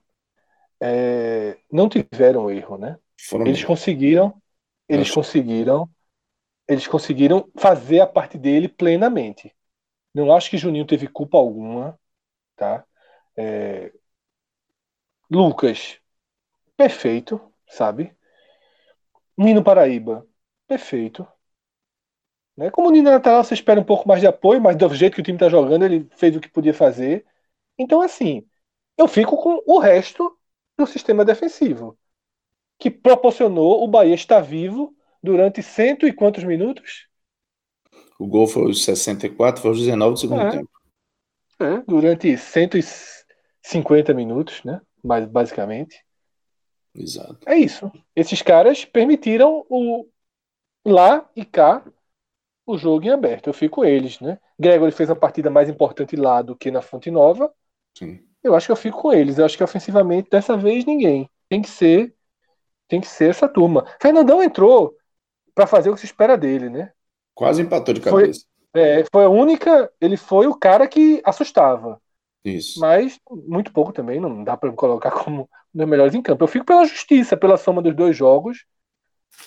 é, não tiveram erro, né? Foram Eles bem. conseguiram, eles conseguiram, eles conseguiram fazer a parte dele plenamente. Não acho que Juninho teve culpa alguma, tá? É, Lucas, perfeito, sabe? Nino Paraíba, perfeito. Né? Como o Nino é lateral, você espera um pouco mais de apoio, mas do jeito que o time tá jogando, ele fez o que podia fazer. Então, assim, eu fico com o resto do sistema defensivo, que proporcionou o Bahia estar vivo durante cento e quantos minutos? O gol foi os 64, foi os 19 do segundo É. tempo. É, durante 150 minutos, né? Mas, basicamente. Exato. É isso. Esses caras permitiram o lá e cá o jogo em aberto. Eu fico com eles, né? Gregory fez uma partida mais importante lá do que na Fonte Nova. Sim. Eu acho que eu fico com eles. Eu acho que ofensivamente dessa vez ninguém. Tem que ser tem que ser essa turma. Fernandão entrou para fazer o que se espera dele, né? Quase empatou de Foi- cabeça. É, foi a única, ele foi o cara que assustava. Isso. mas muito pouco também, não dá para colocar como um dos melhores em campo. Eu fico pela justiça, pela soma dos dois jogos.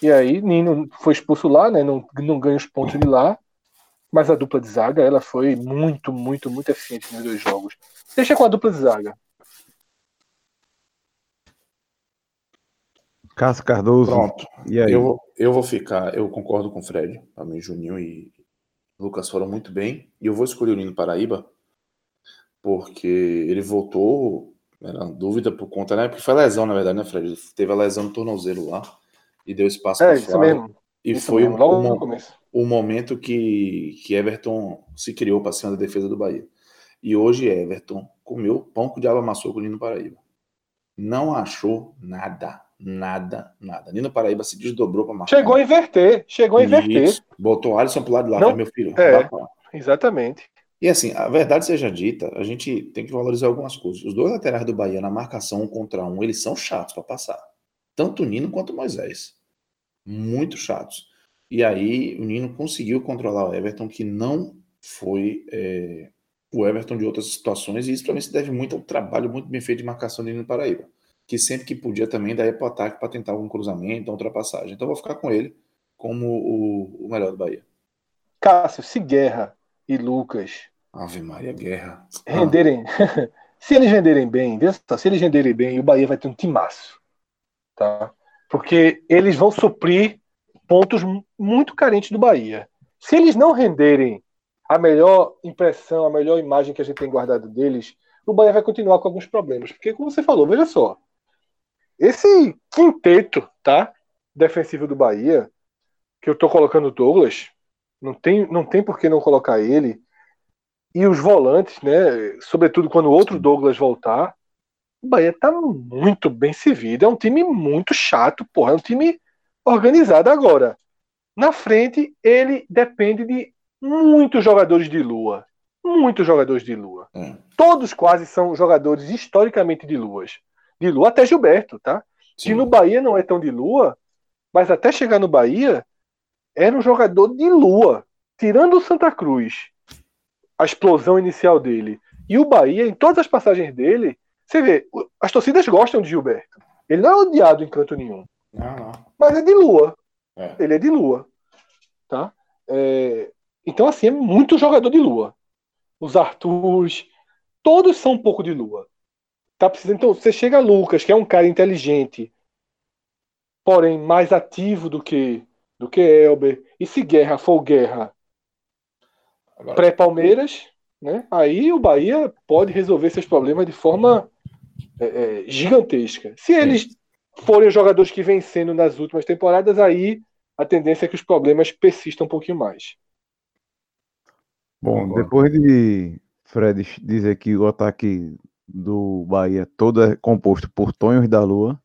E aí, Nino foi expulso lá, né? Não, não ganha os pontos de lá. Mas a dupla de zaga, ela foi muito, muito, muito eficiente nos dois jogos. Deixa com a dupla de zaga. Cássio Cardoso. Pronto. E aí? Eu, vou- eu vou ficar, eu concordo com o Fred. Para mim, Juninho e Lucas foram muito bem. E eu vou escolher o Nino Paraíba, porque ele voltou, era uma dúvida por conta, né? Porque foi lesão, na verdade, né, Fred? Teve a lesão no tornozelo lá e deu espaço É, para isso mesmo. E isso foi mesmo, logo o no começo. o momento que, que Everton se criou para cima da defesa do Bahia. E hoje Everton comeu pão com o diabo amassou com o Nino Paraíba. Não achou nada, nada, nada. Nino Paraíba se desdobrou para marcar. Chegou a inverter, chegou a inverter. Isso. Botou o Alisson pro lado de lá, Não- tá, meu filho. é. Exatamente. E assim, a verdade seja dita, a gente tem que valorizar algumas coisas. Os dois laterais do Bahia na marcação um contra um, eles são chatos para passar. Tanto o Nino quanto o Moisés. Muito chatos. E aí o Nino conseguiu controlar o Everton, que não foi é, o Everton de outras situações, e isso mim se deve muito ao trabalho muito bem feito de marcação do Nino Paraíba. Que sempre que podia também daí para o ataque para tentar algum cruzamento, uma ultrapassagem. Então vou ficar com ele como o, o melhor do Bahia. Cássio, se Guerra e Lucas Ave Maria Guerra. Ah, renderem. se eles venderem bem, se eles venderem bem, o Bahia vai ter um timaço. Tá? Porque eles vão suprir pontos mu- muito carentes do Bahia. Se eles não renderem a melhor impressão, a melhor imagem que a gente tem guardado deles, o Bahia vai continuar com alguns problemas. Porque, como você falou, veja só. Esse quinteto, tá? Defensivo do Bahia, que eu tô colocando o Douglas, não tem, não tem por que não colocar ele. E os volantes, né? Sobretudo quando o outro Douglas voltar, o Bahia tá muito bem servido. É um time muito chato, porra. É um time organizado agora. Na frente, ele depende de muitos jogadores de lua. Muitos jogadores de lua. É. Todos quase são jogadores historicamente de luas. De lua até Gilberto, tá? Sim. Que no Bahia não é tão de lua, mas até chegar no Bahia era um jogador de lua. Tirando o Santa Cruz, a explosão inicial dele, e o Bahia, em todas as passagens dele, você vê, as torcidas gostam de Gilberto. Ele não é odiado em canto nenhum, Não, não. mas é de lua. É. Ele é de lua. Tá? É, Então, assim, é muito jogador de lua. Os Arthurs, todos são um pouco de lua. Tá precisando. Então, você chega a Lucas, que é um cara inteligente, porém mais ativo do que do que Elber. E se Guerra for Guerra pré-Palmeiras, né? Aí o Bahia pode resolver seus problemas de forma é, é, gigantesca. Se eles forem os jogadores que vencendo nas últimas temporadas, aí a tendência é que os problemas persistam um pouquinho mais. Bom, depois de Fred dizer que o ataque do Bahia todo é composto por Tonhos da Lua,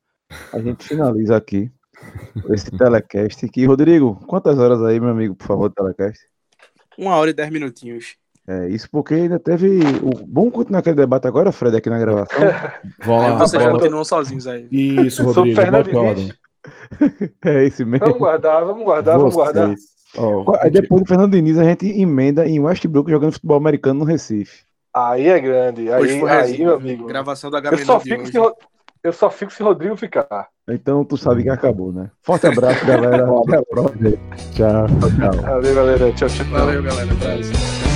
a gente finaliza aqui esse telecast. Que, Rodrigo, quantas horas aí, meu amigo, por favor, telecast? Uma hora e dez minutinhos. É, isso porque ainda teve. O... Vamos continuar aquele debate agora, Fred, aqui na gravação? Vamos lá. Vocês continuam sozinhos aí. Isso, Rodrigo. é esse mesmo. Vamos guardar, vamos guardar, vamos guardar. Oh, aí depois do Fernando Diniz, a gente emenda em Westbrook jogando futebol americano no Recife. Aí é grande. Aí, aí meu amigo. Gravação da eu só, fico se, eu só fico se Rodrigo ficar. Então tu sabe que acabou, né? Forte abraço, galera. Até a próxima. Tchau, tchau. Valeu, galera. Tchau, tchau. Valeu, galera. Abraço.